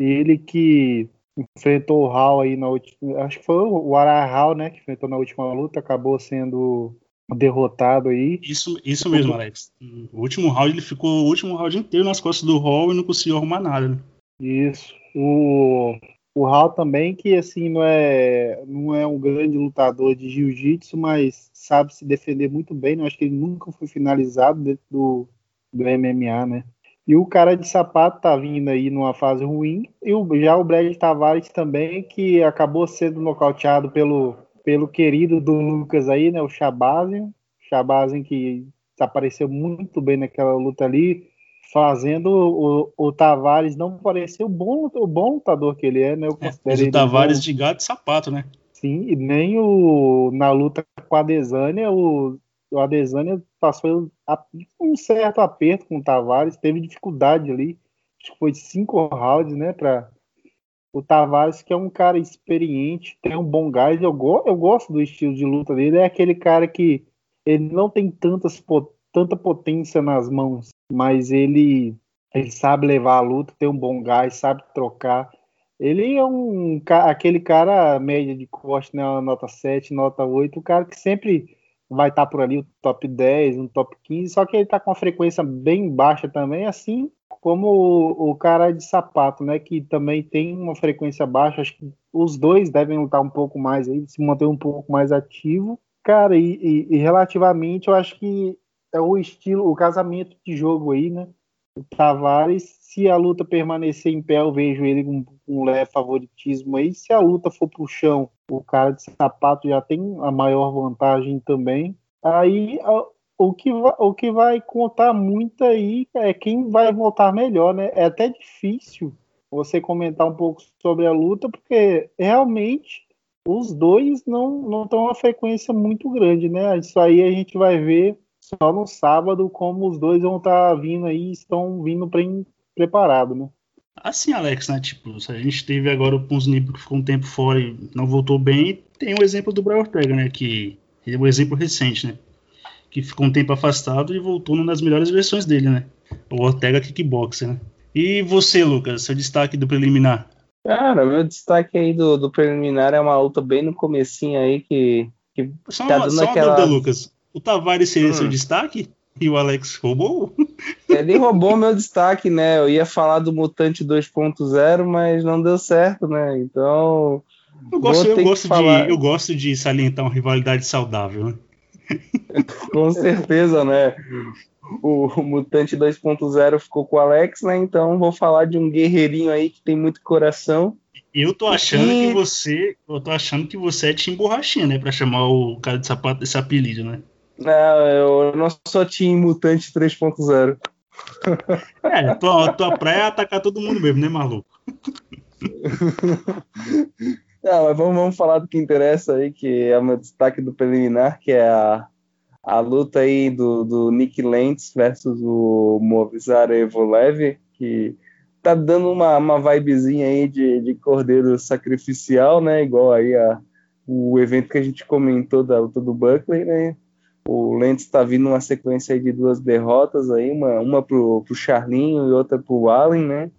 E ele que enfrentou o Hall aí na última. Acho que foi o Ara Hall, né? Que enfrentou na última luta, acabou sendo derrotado aí. Isso, isso mesmo, Alex. O último round, ele ficou o último round inteiro nas costas do Hall e não conseguiu arrumar nada. Né? Isso. O, o Hall também, que assim, não é, não é um grande lutador de jiu-jitsu, mas sabe se defender muito bem. Né? Acho que ele nunca foi finalizado dentro do, do MMA, né? E o cara de sapato tá vindo aí numa fase ruim. E o, já o Brad Tavares também, que acabou sendo nocauteado pelo, pelo querido do Lucas aí, né? O Shabazian. Shabazian que apareceu muito bem naquela luta ali fazendo o, o Tavares não parecer o bom, o bom lutador que ele é, né? Eu considero é, o Tavares bom. de gato e sapato, né? Sim, e nem o na luta com a Adesanya, o, o Adesanya passou um certo aperto com o Tavares, teve dificuldade ali, acho que foi cinco rounds, né, para o Tavares, que é um cara experiente, tem um bom gás, eu, go eu gosto do estilo de luta dele, é aquele cara que ele não tem tantas tanta potência nas mãos, mas ele, ele sabe levar a luta, tem um bom gás, sabe trocar. Ele é um aquele cara média de corte, né, nota 7, nota 8, o cara que sempre vai estar tá por ali, o top 10, um top 15, só que ele está com uma frequência bem baixa também, assim como o, o, cara de sapato, né, que também tem uma frequência baixa, acho que os dois devem lutar um pouco mais aí, se manter um pouco mais ativo. Cara, e, e, e relativamente eu acho que é o estilo, o casamento de jogo aí, né? O Tavares, se a luta permanecer em pé, eu vejo ele com um leve favoritismo aí. Se a luta for pro chão, o cara de sapato já tem a maior vantagem também. Aí o que, vai, o que vai contar muito aí é quem vai voltar melhor, né? É até difícil você comentar um pouco sobre a luta, porque realmente os dois não não estão uma frequência muito grande, né? Isso aí a gente vai ver só no sábado como os dois vão estar tá vindo aí, estão vindo pre preparado, né? Assim, Alex, né? Tipo, se a gente teve agora o Ponzinipo que ficou um tempo fora e não voltou bem, tem o exemplo do Brian Ortega, né? Que é um exemplo recente, né? Que ficou um tempo afastado e voltou numa das melhores versões dele, né? O Ortega Kickboxer, né? E você, Lucas, seu destaque do preliminar? Cara, meu destaque aí do, do preliminar é uma luta bem no comecinho aí que, que só tá uma, dando só aquela... Dúvida, Lucas. O Tavares seria hum. seu destaque? E o Alex roubou? Ele roubou meu destaque, né? Eu ia falar do Mutante 2.0, mas não deu certo, né? Então. Eu gosto, eu gosto, de, eu gosto de salientar uma rivalidade saudável. Né? Com certeza, né? O, o Mutante 2.0 ficou com o Alex, né? Então vou falar de um guerreirinho aí que tem muito coração. Eu tô achando e... que você. Eu tô achando que você é Tim Borrachinha, né? Pra chamar o cara de sapato desse apelido, né? Não, eu não sou Team Mutante 3.0. É, tua, tua praia é atacar todo mundo mesmo, né, maluco? Não, mas vamos, vamos falar do que interessa aí, que é o meu destaque do preliminar, que é a, a luta aí do, do Nick Lentz versus o Movizar Evolev, que tá dando uma, uma vibezinha aí de, de cordeiro sacrificial, né? Igual aí a, o evento que a gente comentou da luta do Buckley, né? O Lentz está vindo uma sequência de duas derrotas aí, uma, uma pro, pro Charlinho e outra pro Allen, né?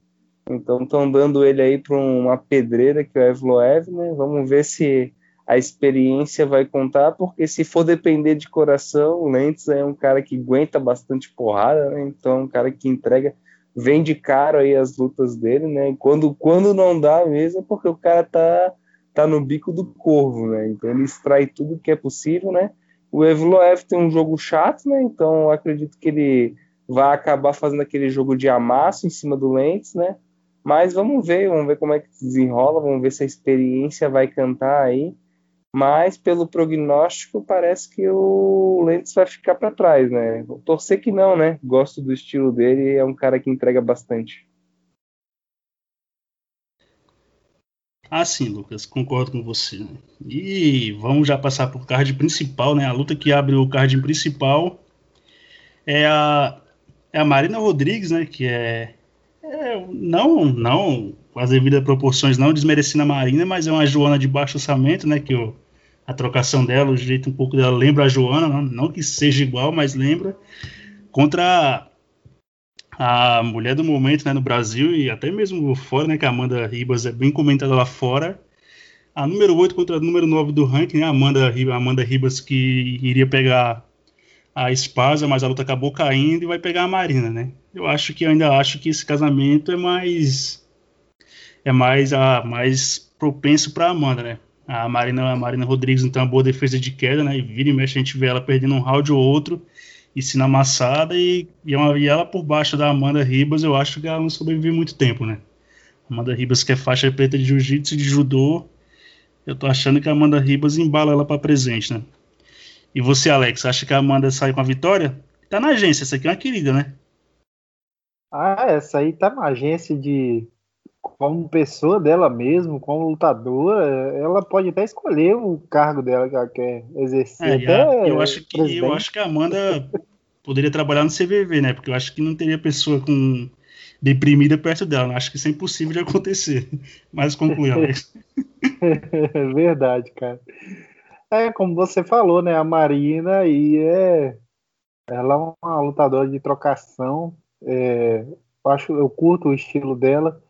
Então estão dando ele aí para uma pedreira que é o Evloev, né? Vamos ver se a experiência vai contar, porque se for depender de coração, o Lentz é um cara que aguenta bastante porrada, né? Então é um cara que entrega, vende caro aí as lutas dele, né? E quando, quando não dá mesmo é porque o cara tá, tá no bico do corvo, né? Então ele extrai tudo que é possível, né? O Evloev tem um jogo chato, né? Então acredito que ele vai acabar fazendo aquele jogo de amasso em cima do Lentz, né? Mas vamos ver, vamos ver como é que se desenrola, vamos ver se a experiência vai cantar aí. Mas pelo prognóstico parece que o Lentz vai ficar para trás, né? Vou torcer que não, né? Gosto do estilo dele, é um cara que entrega bastante. Ah, sim, Lucas, concordo com você. E vamos já passar para o card principal, né? A luta que abre o card principal é a, é a Marina Rodrigues, né? Que é, é não, não, as devidas proporções, não desmerecendo a Marina, mas é uma Joana de baixo orçamento, né? Que o, a trocação dela, o jeito um pouco dela lembra a Joana, não, não que seja igual, mas lembra, contra a mulher do momento né, no Brasil e até mesmo fora, né, que a Amanda Ribas é bem comentada lá fora. A número 8 contra a número 9 do ranking, né, a Amanda, Amanda Ribas que iria pegar a Espasa, mas a luta acabou caindo e vai pegar a Marina, né? Eu acho que eu ainda acho que esse casamento é mais é mais a mais propenso para Amanda, né? A Marina, a Marina Rodrigues não tem uma boa defesa de queda, né? E vira e mexe a gente vê ela perdendo um round ou outro e amassada e, e, uma, e ela por baixo da Amanda Ribas, eu acho que ela não sobrevive muito tempo, né? Amanda Ribas que é faixa preta de jiu-jitsu e de judô, eu tô achando que a Amanda Ribas embala ela para presente, né? E você, Alex, acha que a Amanda sai com a vitória? Tá na agência, essa aqui é uma querida, né? Ah, essa aí tá na agência de como pessoa dela mesmo, como lutadora, ela pode até escolher o cargo dela que ela quer exercer. É, eu acho que eu acho que a Amanda poderia trabalhar no CVV, né? Porque eu acho que não teria pessoa com deprimida perto dela. Eu acho que isso é impossível de acontecer. Mas conclui, Alex. Verdade, cara. É, como você falou, né? A Marina aí é. Ela é uma lutadora de trocação. É, eu acho, eu curto o estilo dela.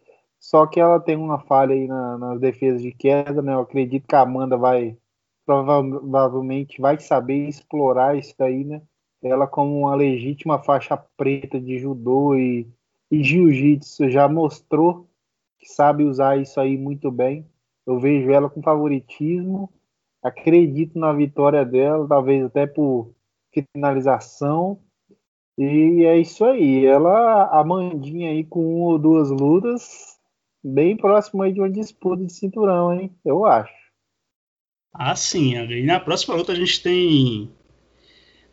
Só que ela tem uma falha aí na, nas defesas de queda, né? Eu acredito que a Amanda vai provavelmente vai saber explorar isso daí, né? Ela como uma legítima faixa preta de judô e, e jiu-jitsu já mostrou que sabe usar isso aí muito bem. Eu vejo ela com favoritismo, acredito na vitória dela, talvez até por finalização. E é isso aí. Ela, a Mandinha aí com uma ou duas lutas, bem próximo aí de uma disputa de cinturão, hein? Eu acho. Ah, sim. E na próxima luta a gente tem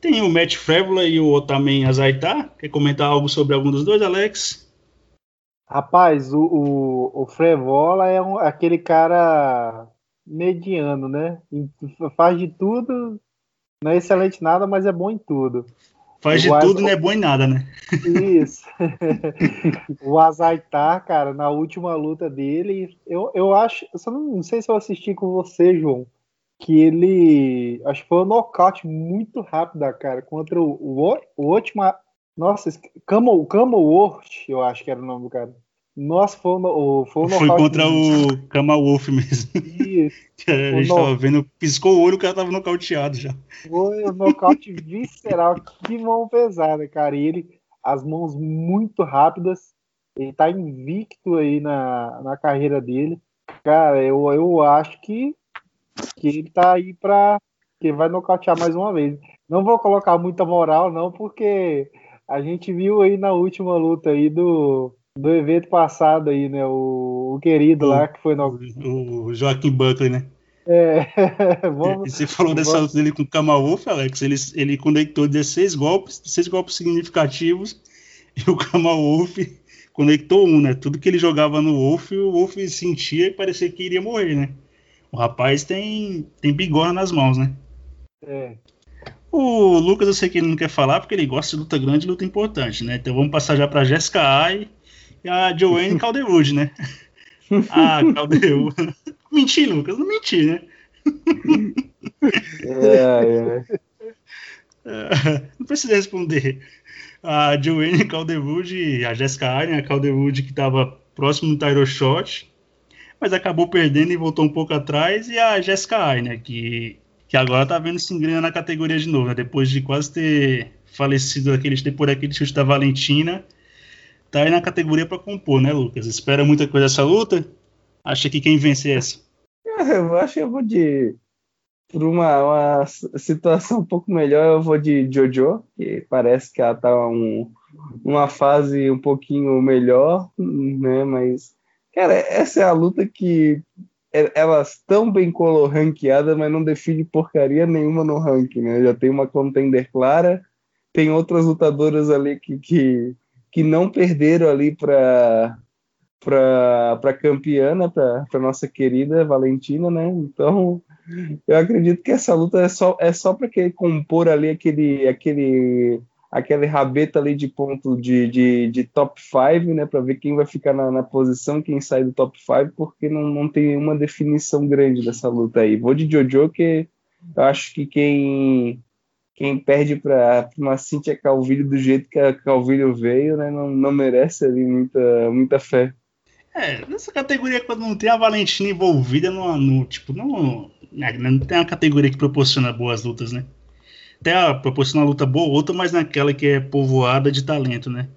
tem o Matt Frévola e o Otamen Azaitar. Quer comentar algo sobre algum dos dois, Alex? Rapaz, o, o, o Frevola é um, aquele cara mediano, né? Faz de tudo, não é excelente nada, mas é bom em tudo. Faz de tudo, não é bom em nada, né? Isso. o Azaitar, cara, na última luta dele, eu, eu acho. Eu não, não, sei se eu assisti com você, João, que ele. Acho que foi um nocaute muito rápido, cara, contra o, o, o último. Nossa, Camel, Camel Worth, eu acho que era o nome do cara. Nossa, foi, um, foi, foi contra o Kamal Wolf mesmo. Isso. a gente tava vendo, piscou o olho, o cara tava nocauteado já. Foi um nocaute visceral, que mão pesada, cara. E ele, as mãos muito rápidas, ele tá invicto aí na, na carreira dele. Cara, eu, eu acho que, que ele tá aí pra. que vai nocautear mais uma vez. Não vou colocar muita moral, não, porque a gente viu aí na última luta aí do do evento passado aí, né? O, o querido o, lá que foi no. O Joaquim Buckley, né? É, vamos, Você falou dessa luta dele com o Kamalwolf, Alex. Ele, ele conectou 16 golpes, 16 golpes significativos, e o Kamalwolf conectou um, né? Tudo que ele jogava no Wolf, o Wolf sentia e parecia que iria morrer, né? O rapaz tem, tem bigorna nas mãos, né? É. O Lucas, eu sei que ele não quer falar porque ele gosta de luta grande e luta importante, né? Então vamos passar já para Jessica Ai e a Joanne Calderwood, né? Ah, Calderwood. menti, Lucas, não menti, né? É, é. Não precisa responder. A Joanne Calderwood, a Jessica Allen, a Calderwood que estava próximo do Tyro Shot, mas acabou perdendo e voltou um pouco atrás. E a Jessica Ai, né? Que, que agora tá vendo se engrena na categoria de novo, né? Depois de quase ter falecido aquele, depois daquele chute da Valentina, tá aí na categoria para compor, né, Lucas? Espera muita coisa dessa luta? Acha que quem vence é essa? Eu acho que eu vou de. Por uma, uma situação um pouco melhor, eu vou de Jojo, que parece que ela tá um, uma fase um pouquinho melhor, né? Mas, cara, essa é a luta que é, elas estão bem ranqueadas, mas não define porcaria nenhuma no ranking, né? Já tem uma contender clara, tem outras lutadoras ali que, que, que não perderam ali para para campeã, né, para nossa querida Valentina, né? Então, eu acredito que essa luta é só é só para que compor ali aquele aquele aquele rabeta ali de ponto de, de, de top 5, né, para ver quem vai ficar na, na, posição, quem sai do top 5, porque não, não tem uma definição grande dessa luta aí. Vou de Jojo, que eu acho que quem quem perde para uma Cintia Calvilho do jeito que a Calvilho veio, né, não, não merece ali muita, muita fé. É, nessa categoria, quando não tem a Valentina envolvida, no tipo, não, né, não tem uma categoria que proporciona boas lutas, né? Até proporciona uma luta boa outra, mas naquela que é povoada de talento, né?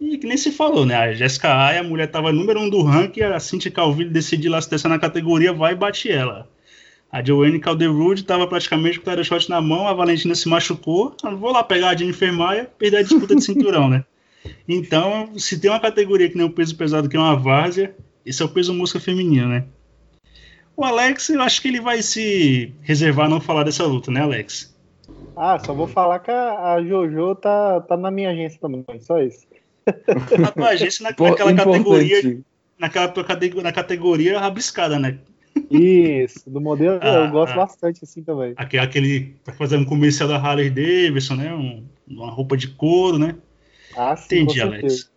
E que nem se falou, né? A Jessica Ai, a mulher tava número um do ranking, a Cintia Calvillo decidiu lá se na categoria, vai e bate ela. A Joanne Calderwood estava praticamente com o shot na mão, a Valentina se machucou. Vou lá pegar a Jennifer Maia, perder a disputa de cinturão, né? Então, se tem uma categoria que nem o peso pesado, que é uma várzea, esse é o peso música feminino, né? O Alex, eu acho que ele vai se reservar a não falar dessa luta, né, Alex? Ah, só vou falar que a, Jojo tá, tá na minha agência também, só isso. Na tua agência, na, naquela categoria. Naquela na categoria rabiscada, né? Isso, do modelo ah, eu gosto ah, bastante assim também. Aquele, aquele pra fazer um comercial da Harley Davidson, né? Um, uma roupa de couro, né? Ah, sim, Entendi, Alex.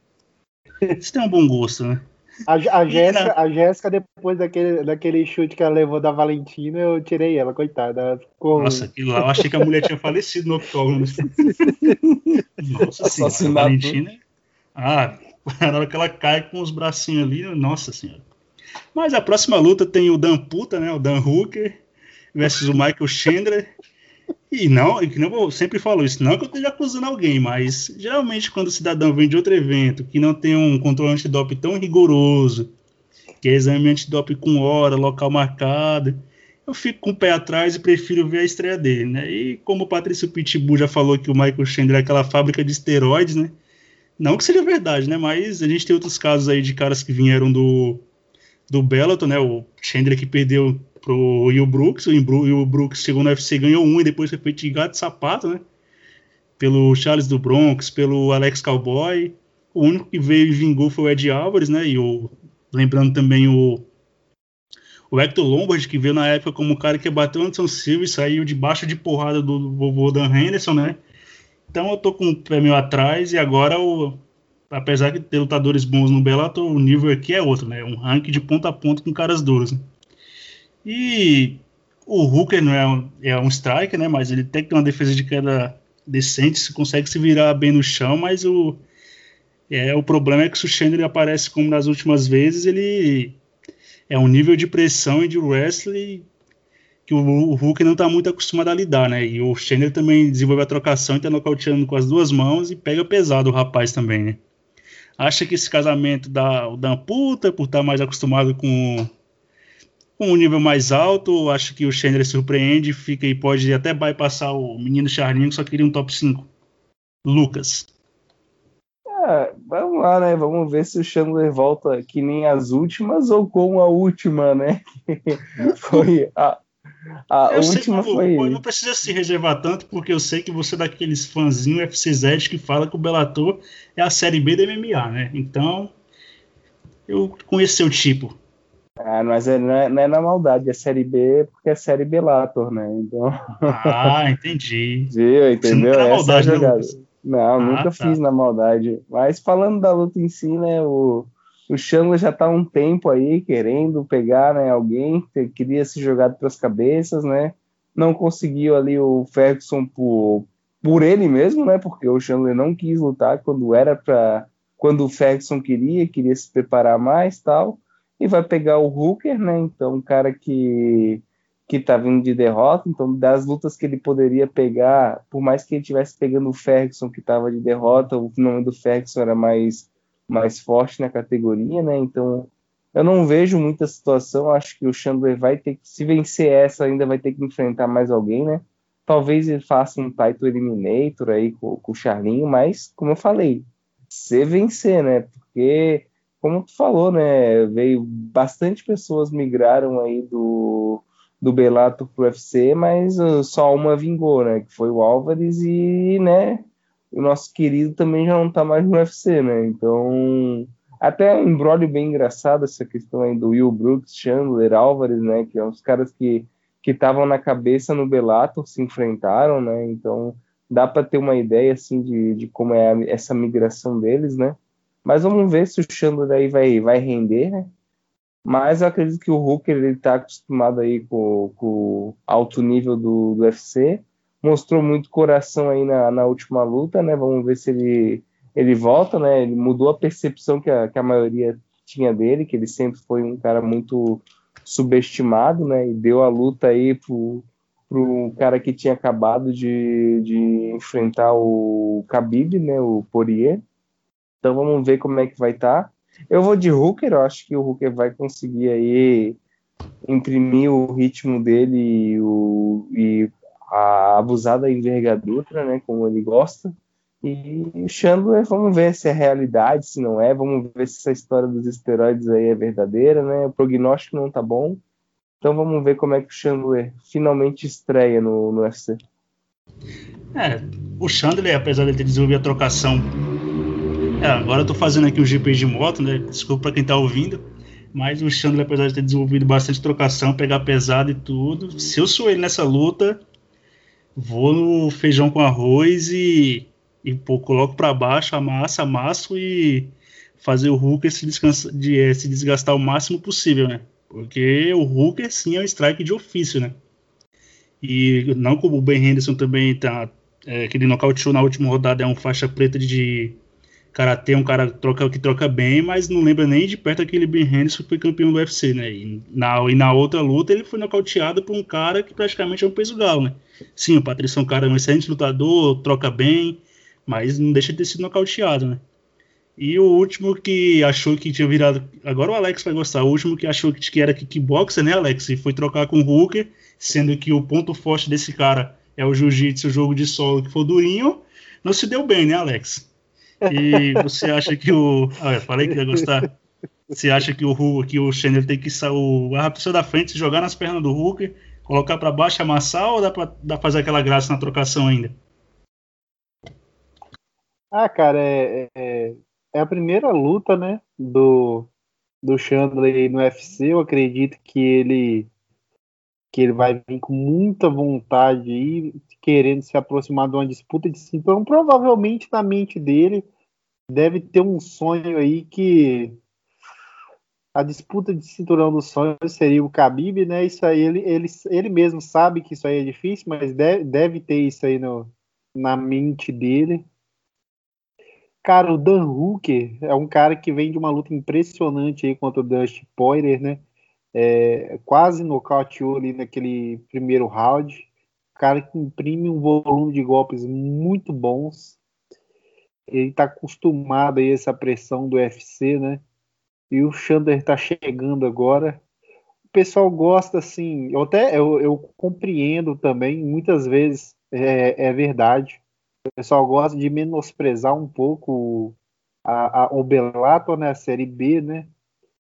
Você tem um bom gosto, né? A, a, Jéssica, a Jéssica, depois daquele, daquele chute que ela levou da Valentina, eu tirei ela, coitada. ficou... Nossa, aquilo lá, eu achei que a mulher tinha falecido no octógono. Nossa senhora, a Valentina. Ah, na hora que ela cai com os bracinhos ali, nossa senhora. Mas a próxima luta tem o Dan Puta, né? O Dan Hooker versus o Michael Chandler. E não, eu sempre falo isso, não que eu esteja acusando alguém, mas geralmente quando o cidadão vem de outro evento que não tem um controle antidoping tão rigoroso, que é exame antidoping com hora, local marcado, eu fico com o pé atrás e prefiro ver a estreia dele, né? E como o Patrício Pitbull já falou que o Michael Chandler é aquela fábrica de esteroides, né? Não que seja verdade, né? Mas a gente tem outros casos aí de caras que vieram do do Bellator, né? O Chandler que perdeu pro Will Brooks, o Will Brooks chegou no UFC ganhou um e depois foi feito de gato e sapato, né? Pelo Charles do Bronx, pelo Alex Cowboy. O único que veio e vingou foi o Ed Alvarez, né? E o, lembrando também o, o Hector Lombard, que veio na época como o cara que bateu o Anderson Silva e saiu debaixo de porrada do vovô Dan Henderson, né? Então eu tô com o pé meio atrás e agora o, apesar de ter lutadores bons no Bellator, o nível aqui é outro, né? Um ranking de ponta a ponta com caras duros. Né? E o Hooker não é um, é um striker, né? Mas ele tem que ter uma defesa de queda decente, se consegue se virar bem no chão, mas o é, o problema é que se o Chandler aparece como nas últimas vezes, ele é um nível de pressão e de wrestling que o, o Hulk não está muito acostumado a lidar, né? E o Chandler também desenvolve a trocação e tá nocauteando com as duas mãos e pega pesado o rapaz também, né? Acha que esse casamento dá Dan puta por estar mais acostumado com, com um nível mais alto, acha que o Chandler surpreende, fica e pode até bypassar o menino Charlinho que só queria um top 5. Lucas. É, vamos lá, né? Vamos ver se o Chandler volta que nem as últimas ou com a última, né? Foi a, a eu última sei, foi. Não precisa se reservar tanto, porque eu sei que você é daqueles fãzinhos FCZ que fala que o Bellator é a série B do MMA, né? Então, eu conheço seu tipo. Ah, mas é, não, é, não é na maldade, é série B porque é série Bellator, né? Então... Ah, entendi. Viu, entendeu? Você não, é maldade, é jogada. Não, ah, nunca tá. fiz na maldade. Mas falando da luta em si, né? O o Chandler já está há um tempo aí querendo pegar né, alguém, queria se jogar para as cabeças, né? Não conseguiu ali o Ferguson por, por ele mesmo, né? Porque o Chandler não quis lutar quando era para quando o Ferguson queria, queria se preparar mais tal, e vai pegar o Hooker, né? Então, um cara que que tá vindo de derrota, então das lutas que ele poderia pegar, por mais que ele estivesse pegando o Ferguson que estava de derrota, o nome do Ferguson era mais mais forte na categoria, né? Então, eu não vejo muita situação, acho que o Chandler vai ter que se vencer essa, ainda vai ter que enfrentar mais alguém, né? Talvez ele faça um title eliminator aí com, com o Charlinho, mas como eu falei, se vencer, né? Porque, como tu falou, né? Veio bastante pessoas migraram aí do, do Bellator pro UFC, mas uh, só uma vingou, né? Que foi o Álvares e, né? O nosso querido também já não tá mais no UFC, né? Então, até um embrólio bem engraçado essa questão aí do Will Brooks, Chandler, Álvares, né? Que são é os caras que que estavam na cabeça no Bellator se enfrentaram, né? Então dá para ter uma ideia assim de, de como é a, essa migração deles, né? Mas vamos ver se o Chandler aí vai, vai render, né? Mas eu acredito que o Hooker ele está acostumado aí com, com o alto nível do, do UFC, mostrou muito coração aí na, na última luta, né? Vamos ver se ele ele volta, né? Ele mudou a percepção que a, que a maioria tinha dele, que ele sempre foi um cara muito subestimado, né? E deu a luta aí pro, pro cara que tinha acabado de, de enfrentar o Khabib, né? O Poirier. Então vamos ver como é que vai estar. Tá. Eu vou de Hooker, eu acho que o Hooker vai conseguir aí imprimir o ritmo dele e, o, e a abusada envergadura, né? Como ele gosta. E o Chandler, vamos ver se é realidade, se não é, vamos ver se essa história dos esteroides aí é verdadeira, né? O prognóstico não tá bom. Então vamos ver como é que o Chandler finalmente estreia no, no UFC. É, o Chandler, apesar de ter desenvolvido a trocação. É, agora eu tô fazendo aqui um GP de moto, né? Desculpa para quem tá ouvindo. Mas o Chandler, apesar de ter desenvolvido bastante trocação, pegar pesado e tudo, se eu sou ele nessa luta, vou no feijão com arroz e e pô, coloco para baixo, amassa, amasso e fazer o Hooker se, de, é, se desgastar o máximo possível, né? Porque o Hooker sim é um strike de ofício, né? E não como o Ben Henderson também tá. É, que ele nocauteou na última rodada é um faixa preta de karatê, um cara troca, que troca bem, mas não lembra nem de perto aquele Ben Henderson que foi campeão do UFC, né? E na, e na outra luta ele foi nocauteado por um cara que praticamente é um peso galo, né? Sim, o Patrício é um cara um excelente lutador, troca bem, mas não deixa de ter sido nocauteado, né? E o último que achou que tinha virado. Agora o Alex vai gostar. O último que achou que era kickboxer, né, Alex? E foi trocar com o Hooker, sendo que o ponto forte desse cara é o jiu-jitsu, o jogo de solo que foi durinho. Não se deu bem, né, Alex? E você acha que o. Ah, falei que ia gostar. Você acha que o que o Chandler tem que sair a pessoa da frente, jogar nas pernas do Hooker, colocar para baixo, amassar ou dá pra fazer aquela graça na trocação ainda? Ah, cara, é, é, é, a primeira luta, né, do, do Chandler no UFC. Eu acredito que ele que ele vai vir com muita vontade e querendo se aproximar de uma disputa de cinturão. Provavelmente na mente dele deve ter um sonho aí que a disputa de cinturão dos sonhos seria o Khabib, né? Isso aí ele, ele, ele mesmo sabe que isso aí é difícil, mas deve, deve ter isso aí no, na mente dele. Cara, o Dan Hooker é um cara que vem de uma luta impressionante aí contra o Dusty Poirier, né? É, quase nocauteou ali naquele primeiro round. Cara que imprime um volume de golpes muito bons. Ele está acostumado a essa pressão do UFC, né? E o Chandler está chegando agora. O pessoal gosta, assim, eu até eu, eu compreendo também, muitas vezes é, é verdade o pessoal gosta de menosprezar um pouco a, a, o Bellator, né, a Série B, né?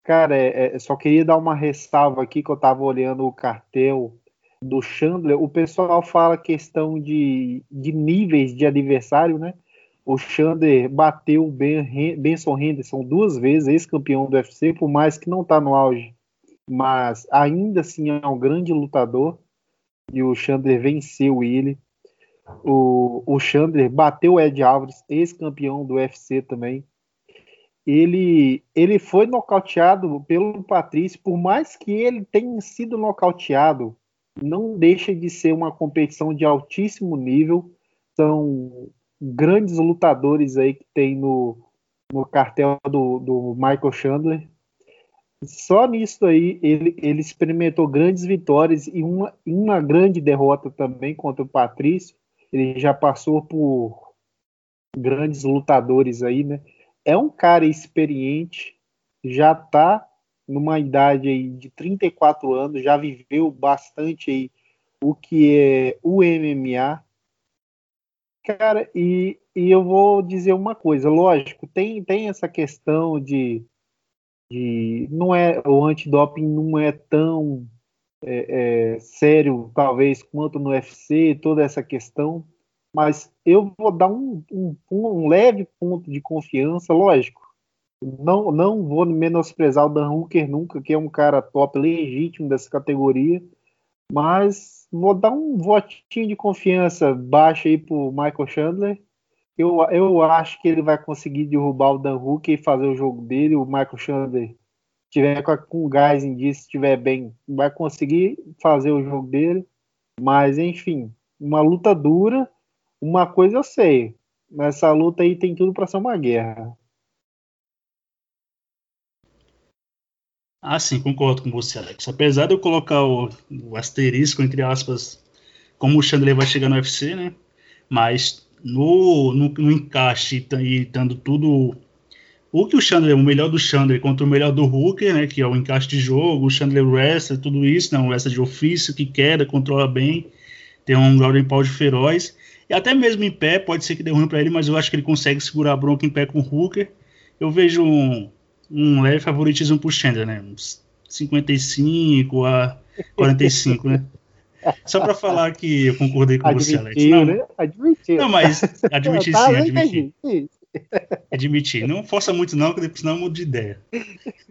Cara, é, é, só queria dar uma ressalva aqui que eu tava olhando o cartel do Chandler. O pessoal fala questão de, de níveis de adversário, né? O Chandler bateu o ben, Benson Henderson duas vezes, ex-campeão do UFC, por mais que não tá no auge. Mas ainda assim é um grande lutador. E o Chandler venceu ele o, o Chandler bateu o Ed Alvarez, ex-campeão do UFC também. Ele, ele foi nocauteado pelo Patrício, por mais que ele tenha sido nocauteado, não deixa de ser uma competição de altíssimo nível. São grandes lutadores aí que tem no, no cartel do, do Michael Chandler. Só nisso aí ele, ele experimentou grandes vitórias e uma, uma grande derrota também contra o Patrício. Ele já passou por grandes lutadores aí, né? É um cara experiente, já tá numa idade aí de 34 anos, já viveu bastante aí o que é o MMA. Cara, e, e eu vou dizer uma coisa, lógico, tem, tem essa questão de, de não é o antidoping não é tão é, é, sério, talvez, quanto no UFC, toda essa questão, mas eu vou dar um, um, um leve ponto de confiança, lógico. Não, não vou menosprezar o Dan Hooker nunca, que é um cara top legítimo dessa categoria, mas vou dar um votinho de confiança baixo aí pro Michael Chandler. Eu, eu acho que ele vai conseguir derrubar o Dan Hooker e fazer o jogo dele. O Michael Chandler tiver com, com gás em dia, se estiver bem, vai conseguir fazer o jogo dele. Mas, enfim, uma luta dura. Uma coisa eu sei, nessa luta aí tem tudo para ser uma guerra. Ah, sim, concordo com você, Alex. Apesar de eu colocar o, o asterisco, entre aspas, como o Chandler vai chegar no UFC, né? Mas no, no, no encaixe e estando tudo. O que o Chandler, o melhor do Chandler contra o melhor do Hooker, né? Que é o encaixe de jogo, o Chandler wrestler, tudo isso, né? Um wrestler de ofício que queda, controla bem, tem um Golden Pound feroz. E até mesmo em pé, pode ser que dê ruim para ele, mas eu acho que ele consegue segurar a bronca em pé com o Hooker. Eu vejo um, um leve favoritismo pro Chandler, né? Uns 55 a 45, né? Só para falar que eu concordei com admitiu, você, Alex. Não, né? Admitiu. Não, mas admitir sim, admitir. Admitir. Não força muito não, que depois não mudo de ideia.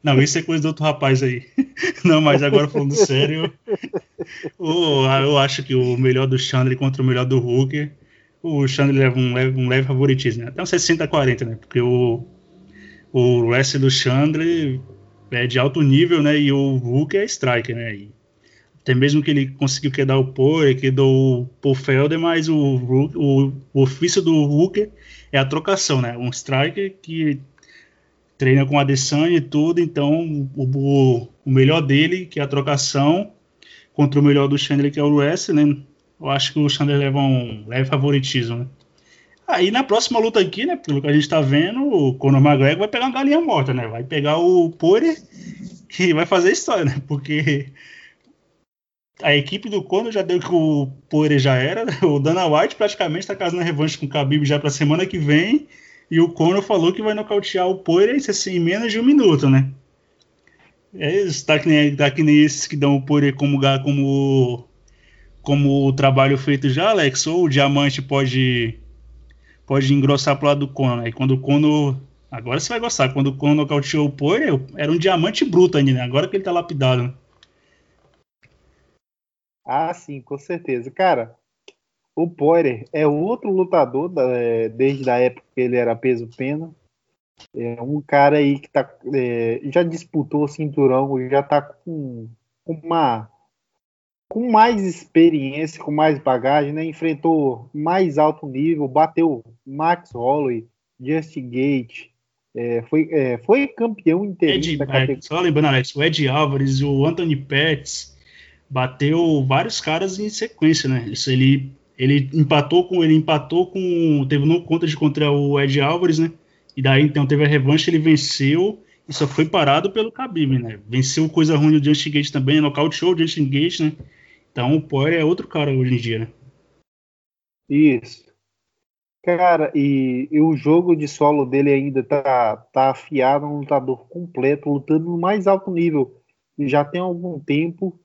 Não, isso é coisa do outro rapaz aí. Não, mas agora falando sério, eu, eu acho que o melhor do Chandler contra o melhor do Hooker, o Chandler leva um leve, um leve favoritismo, né? Até um 60 a 40, né? Porque o o wrestling do Chandler é de alto nível, né? E o Hulk é striker, né? E até mesmo que ele conseguiu quedar o Poe, quedou o Paul Felder, mas o, o, o ofício do Hulk é a trocação, né? Um striker que treina com a Adesanya e tudo, então o, o, o, melhor dele, que é a trocação, contra o melhor do Chandler, que é o wrestling, né? Eu acho que o Chandler leva um leve favoritismo, né? Aí na próxima luta aqui, né, pelo que a gente tá vendo, o Conor McGregor vai pegar uma galinha morta, né? Vai pegar o Poirier que vai fazer história, né? Porque a equipe do Conor já deu que o Poirier já era, né? o Dana White praticamente tá casando revanche com o Khabib já pra semana que vem, e o Conor falou que vai nocautear o Poirier assim, em menos de um minuto, né? É isso, tá que nem, tá que nem esses que dão o Poirier como, como, como o trabalho feito já, Alex, ou o diamante pode pode engrossar pro lado do Kono, né? E quando o. Agora você vai gostar. Quando o Kono nocauteou o Poirier, era um diamante bruto ainda, né? Agora que ele tá lapidado. Né? Ah, sim, com certeza. Cara, o Poirier é outro lutador da, é, desde a época que ele era peso pena. É um cara aí que tá, é, já disputou o cinturão, já tá com uma com mais experiência, com mais bagagem, né? Enfrentou mais alto nível, bateu Max Holloway, Justin Gate, é, foi, é, foi campeão inteiro da categoria. Só lembrando, Alex, o Ed Álvares, o Anthony Pettis, bateu vários caras em sequência, né? Isso ele ele empatou com ele empatou com teve no conta de contra o Ed Álvares, né? E daí então teve a revanche, ele venceu e só foi parado pelo Khabib, né? Venceu coisa ruim do Justin Gate também, nocauteou o Justin Gate, né? Então o Poirier é outro cara hoje em dia, né? Isso. Cara, e, e, o jogo de solo dele ainda tá, tá afiado, um lutador completo, lutando no mais alto nível. Já tem algum tempo.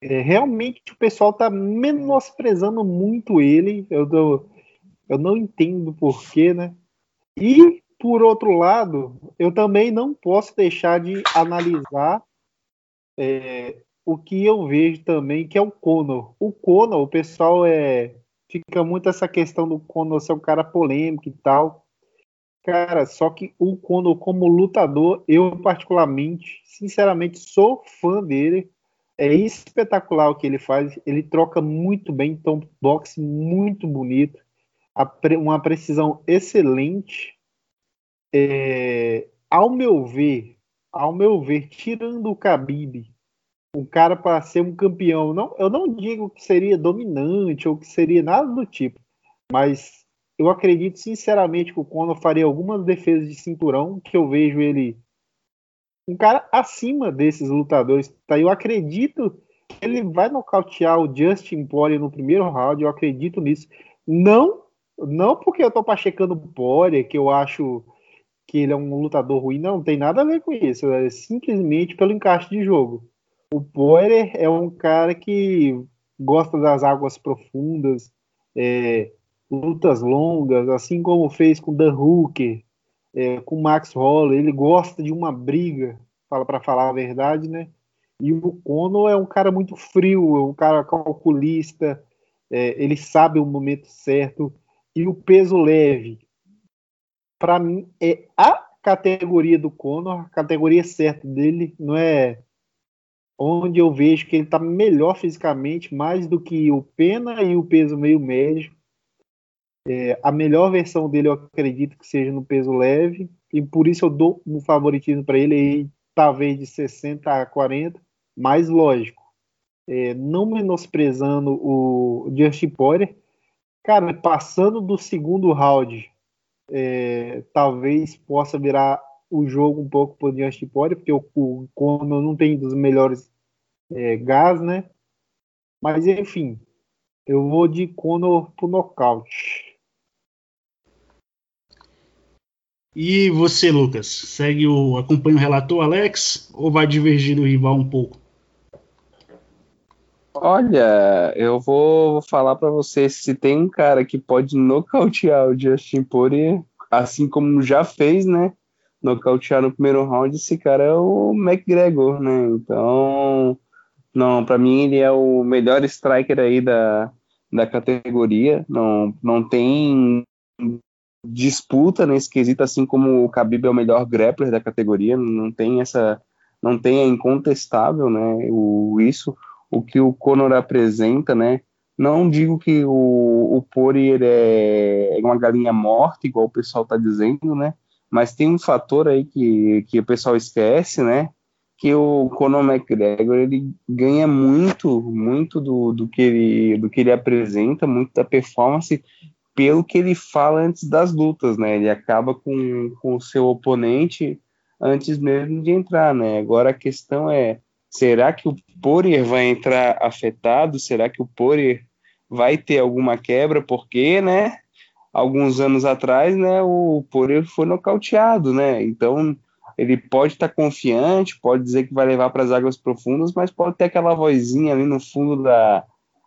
É, realmente o pessoal tá menosprezando muito ele. Eu, tô, eu não entendo porquê, né? E, por outro lado, eu também não posso deixar de analisar é, o que eu vejo também, que é o Conor. O Conor, o pessoal é fica muito essa questão do Conor ser um cara polêmico e tal. Cara, só que o Conor como lutador, eu particularmente, sinceramente, sou fã dele. É espetacular o que ele faz. Ele troca muito bem, então boxe muito bonito, uma precisão excelente. é, ao meu ver, ao meu ver, tirando o Khabib, um cara para ser um campeão, não, eu não digo que seria dominante ou que seria nada do tipo, mas eu acredito sinceramente que o Conor faria algumas defesas de cinturão que eu vejo ele um cara acima desses lutadores. Tá? Eu acredito que ele vai nocautear o Justin Poirier no primeiro round, eu acredito nisso. Não, não porque eu tô pachecando o Poirier, que eu acho que ele é um lutador ruim, não, não tem nada a ver com isso, é simplesmente pelo encaixe de jogo. O Poirier é um cara que gosta das águas profundas, é, lutas longas, assim como fez com Dan Hooker, é, com Max Holler, ele gosta de uma briga, fala para falar a verdade, né? E o Conor é um cara muito frio, é um cara calculista, é, ele sabe o momento certo. E o peso leve, para mim, é a categoria do Conor, a categoria certa dele, não é onde eu vejo que ele está melhor fisicamente, mais do que o Pena e o peso meio médio. É, a melhor versão dele eu acredito que seja no peso leve, e por isso eu dou um favoritismo para ele aí, talvez de 60 a 40, mais lógico, é, não menosprezando o Justin Poirier, cara, passando do segundo round, é, talvez possa virar o jogo um pouco para o Justin Poirier, porque o, o Conor não tem dos melhores é, gás, né? Mas enfim, eu vou de Conor pro nocaute. E você, Lucas, segue o acompanha o relator Alex ou vai divergir do rival um pouco? Olha, eu vou falar para você se tem um cara que pode nocautear o Justin Poirier, assim como já fez, né? Nocautear no primeiro round, esse cara é o McGregor, né? Então, não, para mim ele é o melhor striker aí da, da categoria. Não, não tem disputa nesse quesito, assim como o Khabib é o melhor grappler da categoria, não tem essa, não tem é incontestável, né, o, isso, o que o Conor apresenta, né, não digo que o, o Poirier é, uma galinha morta, igual o pessoal está dizendo, né, mas tem um fator aí que, que o pessoal esquece, né, que o Conor McGregor ele ganha muito, muito do, do, que ele, do que ele apresenta, muito da performance pelo que ele fala antes das lutas, né? Ele acaba com, o seu oponente antes mesmo de entrar, né? Agora a questão é, será que o Poirier vai entrar afetado? Será que o Poirier vai ter alguma quebra? Porque, né? Alguns anos atrás, né? O Poirier foi nocauteado, né? Então ele pode estar tá confiante, pode dizer que vai levar para as águas profundas, mas pode ter aquela vozinha ali no fundo da,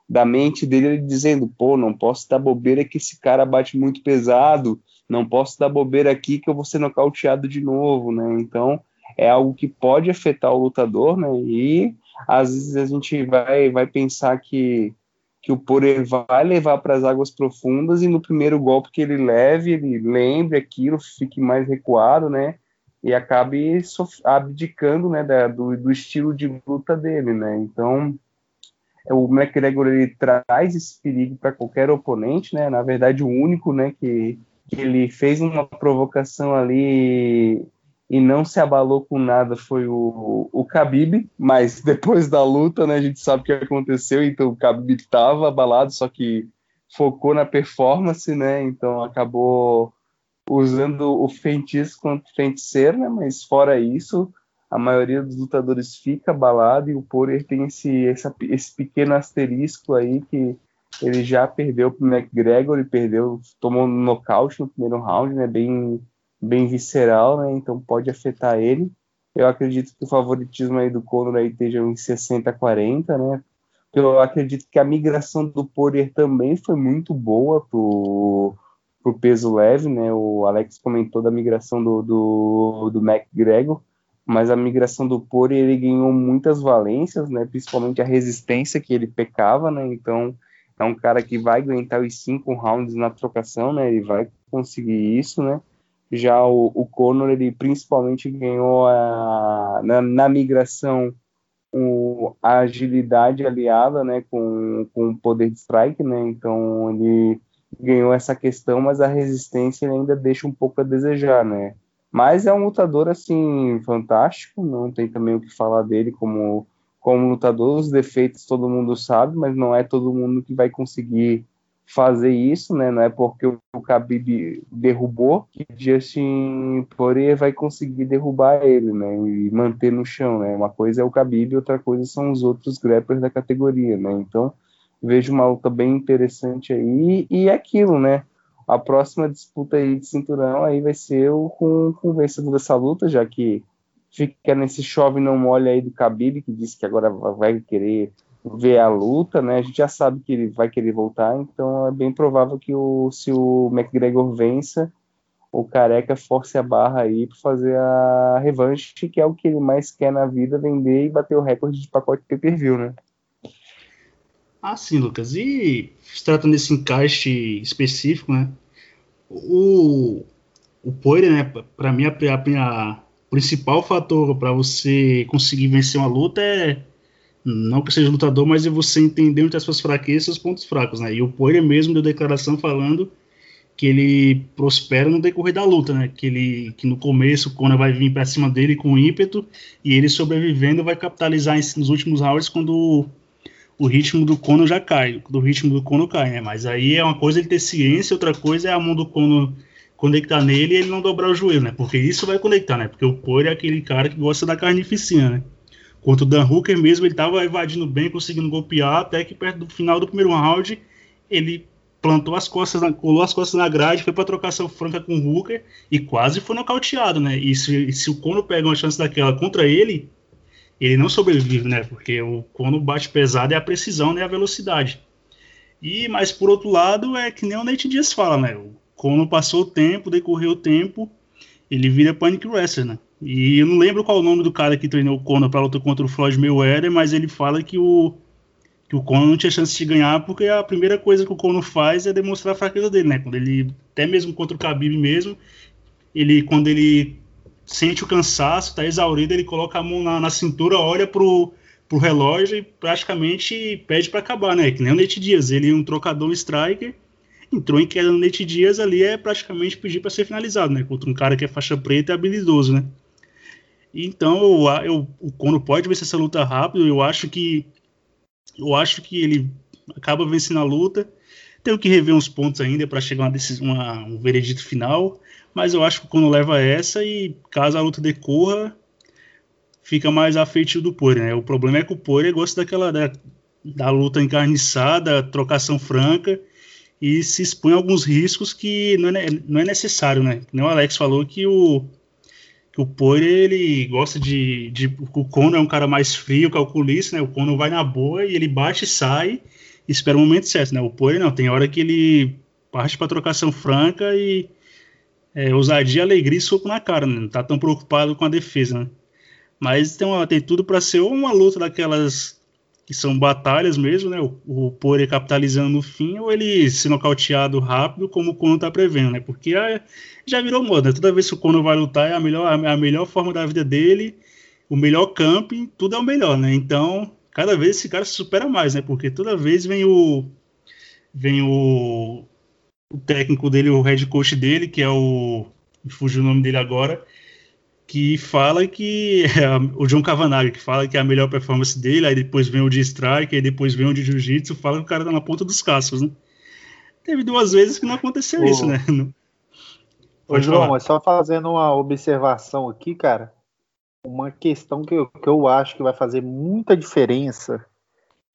da mente dele dizendo, pô, não posso dar bobeira que esse cara bate muito pesado, não posso dar bobeira aqui que eu vou ser nocauteado de novo, né? Então, é algo que pode afetar o lutador, né? E às vezes a gente vai, vai pensar que, que o Poirier vai levar para as águas profundas e no primeiro golpe que ele leve, ele lembre aquilo, fique mais recuado, né? E acabe abdicando, né, da, do, do estilo de luta dele, né? Então, o McGregor ele traz esse perigo para qualquer oponente, né? Na verdade, o único, né, que, que ele fez uma provocação ali e não se abalou com nada foi o, o Khabib, mas depois da luta, né, a gente sabe o que aconteceu, então o Khabib estava abalado, só que focou na performance, né, então acabou usando o feitiço contra o feiticeiro, né, mas fora isso, a maioria dos lutadores fica abalado e o Poirier tem esse, esse, pequeno asterisco aí que ele já perdeu para o McGregor, ele perdeu, tomou um nocaute no primeiro round, né, bem, bem visceral, né, então pode afetar ele. Eu acredito que o favoritismo aí do Conor aí esteja em 60-40, né, eu acredito que a migração do Poirier também foi muito boa pro, pro peso leve, né, o Alex comentou da migração do, do, do McGregor, mas a migração do Pori ele ganhou muitas valências, né? Principalmente a resistência que ele pecava, né? Então é um cara que vai aguentar os cinco rounds na trocação, né? Ele vai conseguir isso, né? Já o, o Conor ele principalmente ganhou a, na, na migração o, a agilidade aliada, né? Com, com o poder de strike, né? Então ele ganhou essa questão, mas a resistência ainda deixa um pouco a desejar, né? Mas é um lutador, assim, fantástico, não tem também o que falar dele como, como lutador. Os defeitos todo mundo sabe, mas não é todo mundo que vai conseguir fazer isso, né? Não é porque o Khabib derrubou que Justin Poirier vai conseguir derrubar ele, né? E manter no chão, né? Uma coisa é o Khabib, outra coisa são os outros grapplers da categoria, né? Então, vejo uma luta bem interessante aí e é aquilo, né? A próxima disputa aí de cinturão aí vai ser o, com, vencedor dessa luta, já que fica nesse chove não molha aí do Khabib, que disse que agora vai querer ver a luta, né? A gente já sabe que ele vai querer voltar, então é bem provável que o, se o McGregor vença, o Careca force a barra aí para fazer a revanche, que é o que ele mais quer na vida, vender e bater o recorde de pacote pay-per-view, né? Ah, sim, Lucas. E se tratando desse encaixe específico, né? O, o Poirier, né? Para mim, a, a, a principal fator para você conseguir vencer uma luta é não que seja lutador, mas é você entender onde as suas fraquezas e seus pontos fracos, né? E o Poirier mesmo deu declaração falando que ele prospera no decorrer da luta, né? Que ele que no começo o Conor vai vir para cima dele com ímpeto e ele sobrevivendo vai capitalizar nos últimos rounds quando o ritmo do Conor já cai, do ritmo do Conor cai, né? Mas aí é uma coisa ele ter ciência, outra coisa é a mão do Conor conectar nele e ele não dobrar o joelho, né? Porque isso vai conectar, né? Porque o Poirier é aquele cara que gosta da carnificina, né? Quanto o Dan Hooker mesmo, ele estava evadindo bem, conseguindo golpear, até que perto do final do primeiro round, ele plantou as costas, na, colou as costas na grade, foi para trocação franca com o Hooker e quase foi nocauteado, né? E se, se o Kono pega uma chance daquela contra ele, ele não sobrevive, né? Porque o Kono bate pesado é a precisão, né? A velocidade. E, mas por outro lado, é que nem o Nate Diaz fala, né? O Kono passou o tempo, decorreu o tempo, ele vira Panic Wrestler, né? E eu não lembro qual o nome do cara que treinou o Conor para luta contra o Floyd Mayweather, mas ele fala que o que o Conor não tinha chance de ganhar porque a primeira coisa que o Conor faz é demonstrar a fraqueza dele, né? Quando ele até mesmo contra o Khabib mesmo, ele quando ele sente o cansaço, tá exaurido, ele coloca a mão na, na cintura, olha pro pro relógio e praticamente pede para acabar, né? Que nem o Nate Diaz, ele é um trocador um striker entrou em queda no Nate Diaz ali é praticamente pedir para ser finalizado, né? Contra um cara que é faixa preta e habilidoso, né? Então, eu, eu, o Conor pode vencer essa luta rápido. Eu acho que eu acho que ele acaba vencendo a luta. Tenho que rever uns pontos ainda para chegar a uma um veredito final. Mas eu acho que o Conor leva essa e caso a luta decorra, fica mais afeitivo do Poirier. Né? O problema é que o Poirier gosta daquela da, da luta encarniçada, trocação franca e se expõe a alguns riscos que não é, não é necessário, né? Nem o Alex falou que o que o Poirier, ele gosta de, de, O Conor é um cara mais frio, calculista, né? O Conor vai na boa e ele bate e sai e espera o momento certo, né? O Poirier não, tem hora que ele parte para trocação franca e é, ousadia, alegria e soco na cara, né? Não tá tão preocupado com a defesa, né? Mas tem, uma, tem tudo para ser uma luta daquelas que são batalhas mesmo, né? O, o Poirier capitalizando no fim ou ele se nocauteado rápido, como o Conor tá prevendo, né? Porque a, já virou moda. Né? Toda vez que o Conor vai lutar, é a melhor, a melhor forma da vida dele, o melhor camping, tudo é o melhor, né? Então, cada vez esse cara se supera mais, né? Porque toda vez vem o vem o, o técnico dele, o head coach dele, que é o fugiu o nome dele agora, que fala que é o John Cavanagh, que fala que é a melhor performance dele, aí depois vem o de strike, aí depois vem o de jiu-jitsu, fala que o cara tá na ponta dos cascos, né? Teve duas vezes que não aconteceu isso, né? Ô, João, é só fazendo uma observação aqui, cara. Uma questão que eu, que eu acho que vai fazer muita diferença.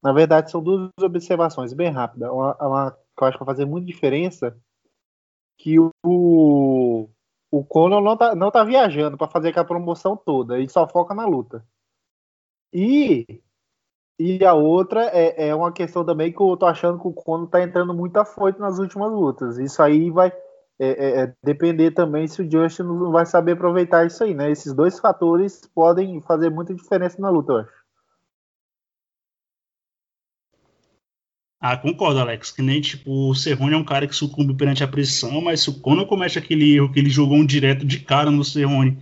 Na verdade, são duas observações bem rápidas. Uma, uma que eu acho que vai fazer muita diferença que o, o Conor não tá, não tá viajando para fazer aquela promoção toda, ele só foca na luta. E, e a outra é, é uma questão também que eu tô achando que o Conor tá entrando muito afoito nas últimas lutas. Isso aí vai é, é, é, depender também se o Justin não vai saber aproveitar isso aí, né? Esses dois fatores podem fazer muita diferença na luta, eu acho. Ah, concordo, Alex. Que nem tipo, o Cerrone é um cara que sucumbe perante a pressão, mas se o Conor comete aquele erro que ele jogou um direto de cara no Cerrone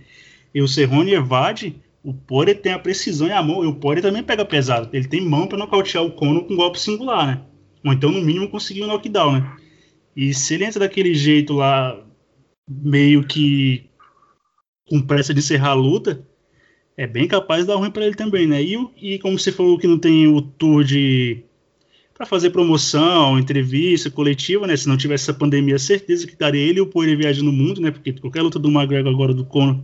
e o Cerrone evade, o Poirier tem a precisão e a mão, e o Poirier também pega pesado. Ele tem mão para nocautear o Conor com um golpe singular, né? Ou então, no mínimo, conseguir um knockdown, né? E se ele entra daquele jeito lá, meio que com pressa de encerrar a luta, é bem capaz de dar ruim para ele também, né? E, e como você falou que não tem o tour de para fazer promoção, entrevista, coletiva, né? Se não tivesse essa pandemia, certeza que daria ele e o Poirier viagem no mundo, né? Porque qualquer luta do McGregor agora do Conor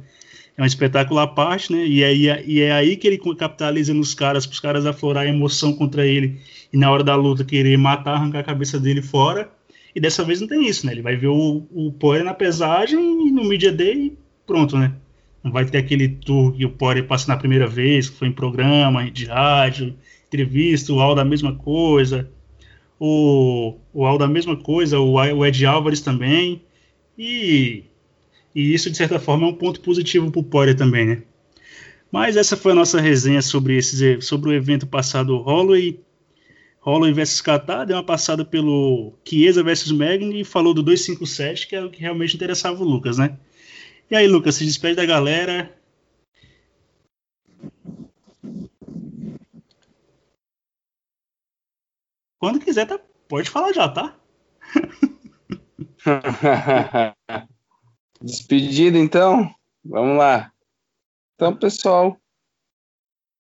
é um espetáculo à parte, né? E, aí, e é aí que ele capitaliza nos caras, para os caras aflorar a emoção contra ele e na hora da luta querer matar, arrancar a cabeça dele fora. E dessa vez não tem isso, né? Ele vai ver o, o Poirier na pesagem e no Media Day pronto, né? Não vai ter aquele tour que o Poirier passa na primeira vez, que foi em programa, de rádio, entrevista, o Aldo a mesma coisa, o, o Aldo a mesma coisa, o, o Ed Álvares também, e, e isso, de certa forma, é um ponto positivo para o Poirier também, né? Mas essa foi a nossa resenha sobre, esses, sobre o evento passado Holloway, Holloway vs Qatar, deu uma passada pelo Chiesa vs Magni e falou do 257, que é o que realmente interessava o Lucas, né? E aí, Lucas, se despede da galera, Quando quiser, tá, pode falar já, tá? Despedida, então? Vamos lá. Então, pessoal,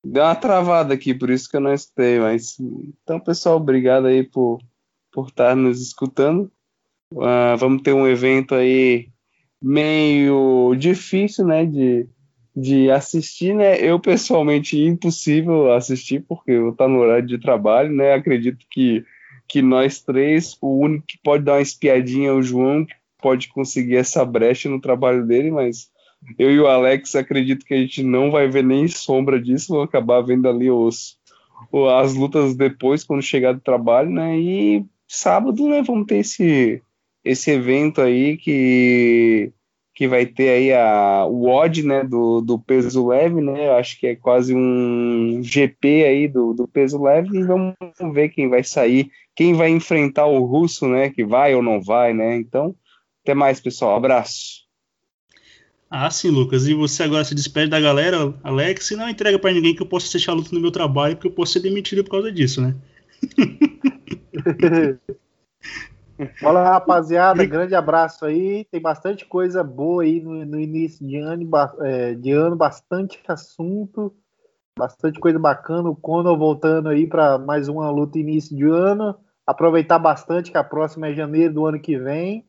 deu uma travada aqui, por isso que eu não escutei, mas então, pessoal, obrigado aí por, por estar nos escutando. Uh, vamos ter um evento aí meio difícil, né, de, de assistir, né? Eu pessoalmente impossível assistir porque eu tá no horário de trabalho, né? Acredito que que nós três, o único que pode dar uma espiadinha é o João, que pode conseguir essa brecha no trabalho dele, mas eu e o Alex acredito que a gente não vai ver nem sombra disso, vou acabar vendo ali os as lutas depois quando chegar do trabalho, né? E sábado, né, vamos ter esse esse evento aí que que vai ter aí a, o odd né, do, do peso leve, né? Eu acho que é quase um GP aí do, do peso leve e vamos ver quem vai sair, quem vai enfrentar o russo, né? Que vai ou não vai, né? Então, até mais, pessoal. Abraço. Ah, sim, Lucas. E você agora se despede da galera, Alex, e não entrega para ninguém que eu possa assistir a luta no meu trabalho, porque eu posso ser demitido por causa disso, né? Fala, rapaziada. Grande abraço aí. Tem bastante coisa boa aí no, no início de ano, é, de ano, bastante assunto, bastante coisa bacana. O Conor voltando aí para mais uma luta início de ano. Aproveitar bastante que a próxima é janeiro do ano que vem.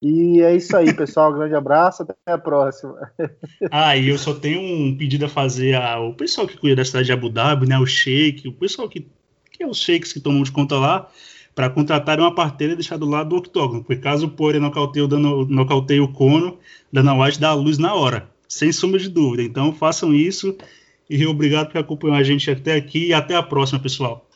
E é isso aí, pessoal. Grande abraço, até a próxima. Ah, e eu só tenho um pedido a fazer ao pessoal que cuida da cidade de Abu Dhabi, né? O Sheik, o pessoal que, que é os sheiks que tomam de conta lá para contratar uma parteira e deixar do lado do octógono, porque caso o Poirier nocauteie, nocauteie o Cono, Dana White dá a luz na hora, sem sombra de dúvida. Então façam isso e obrigado por acompanhar a gente até aqui e até a próxima, pessoal.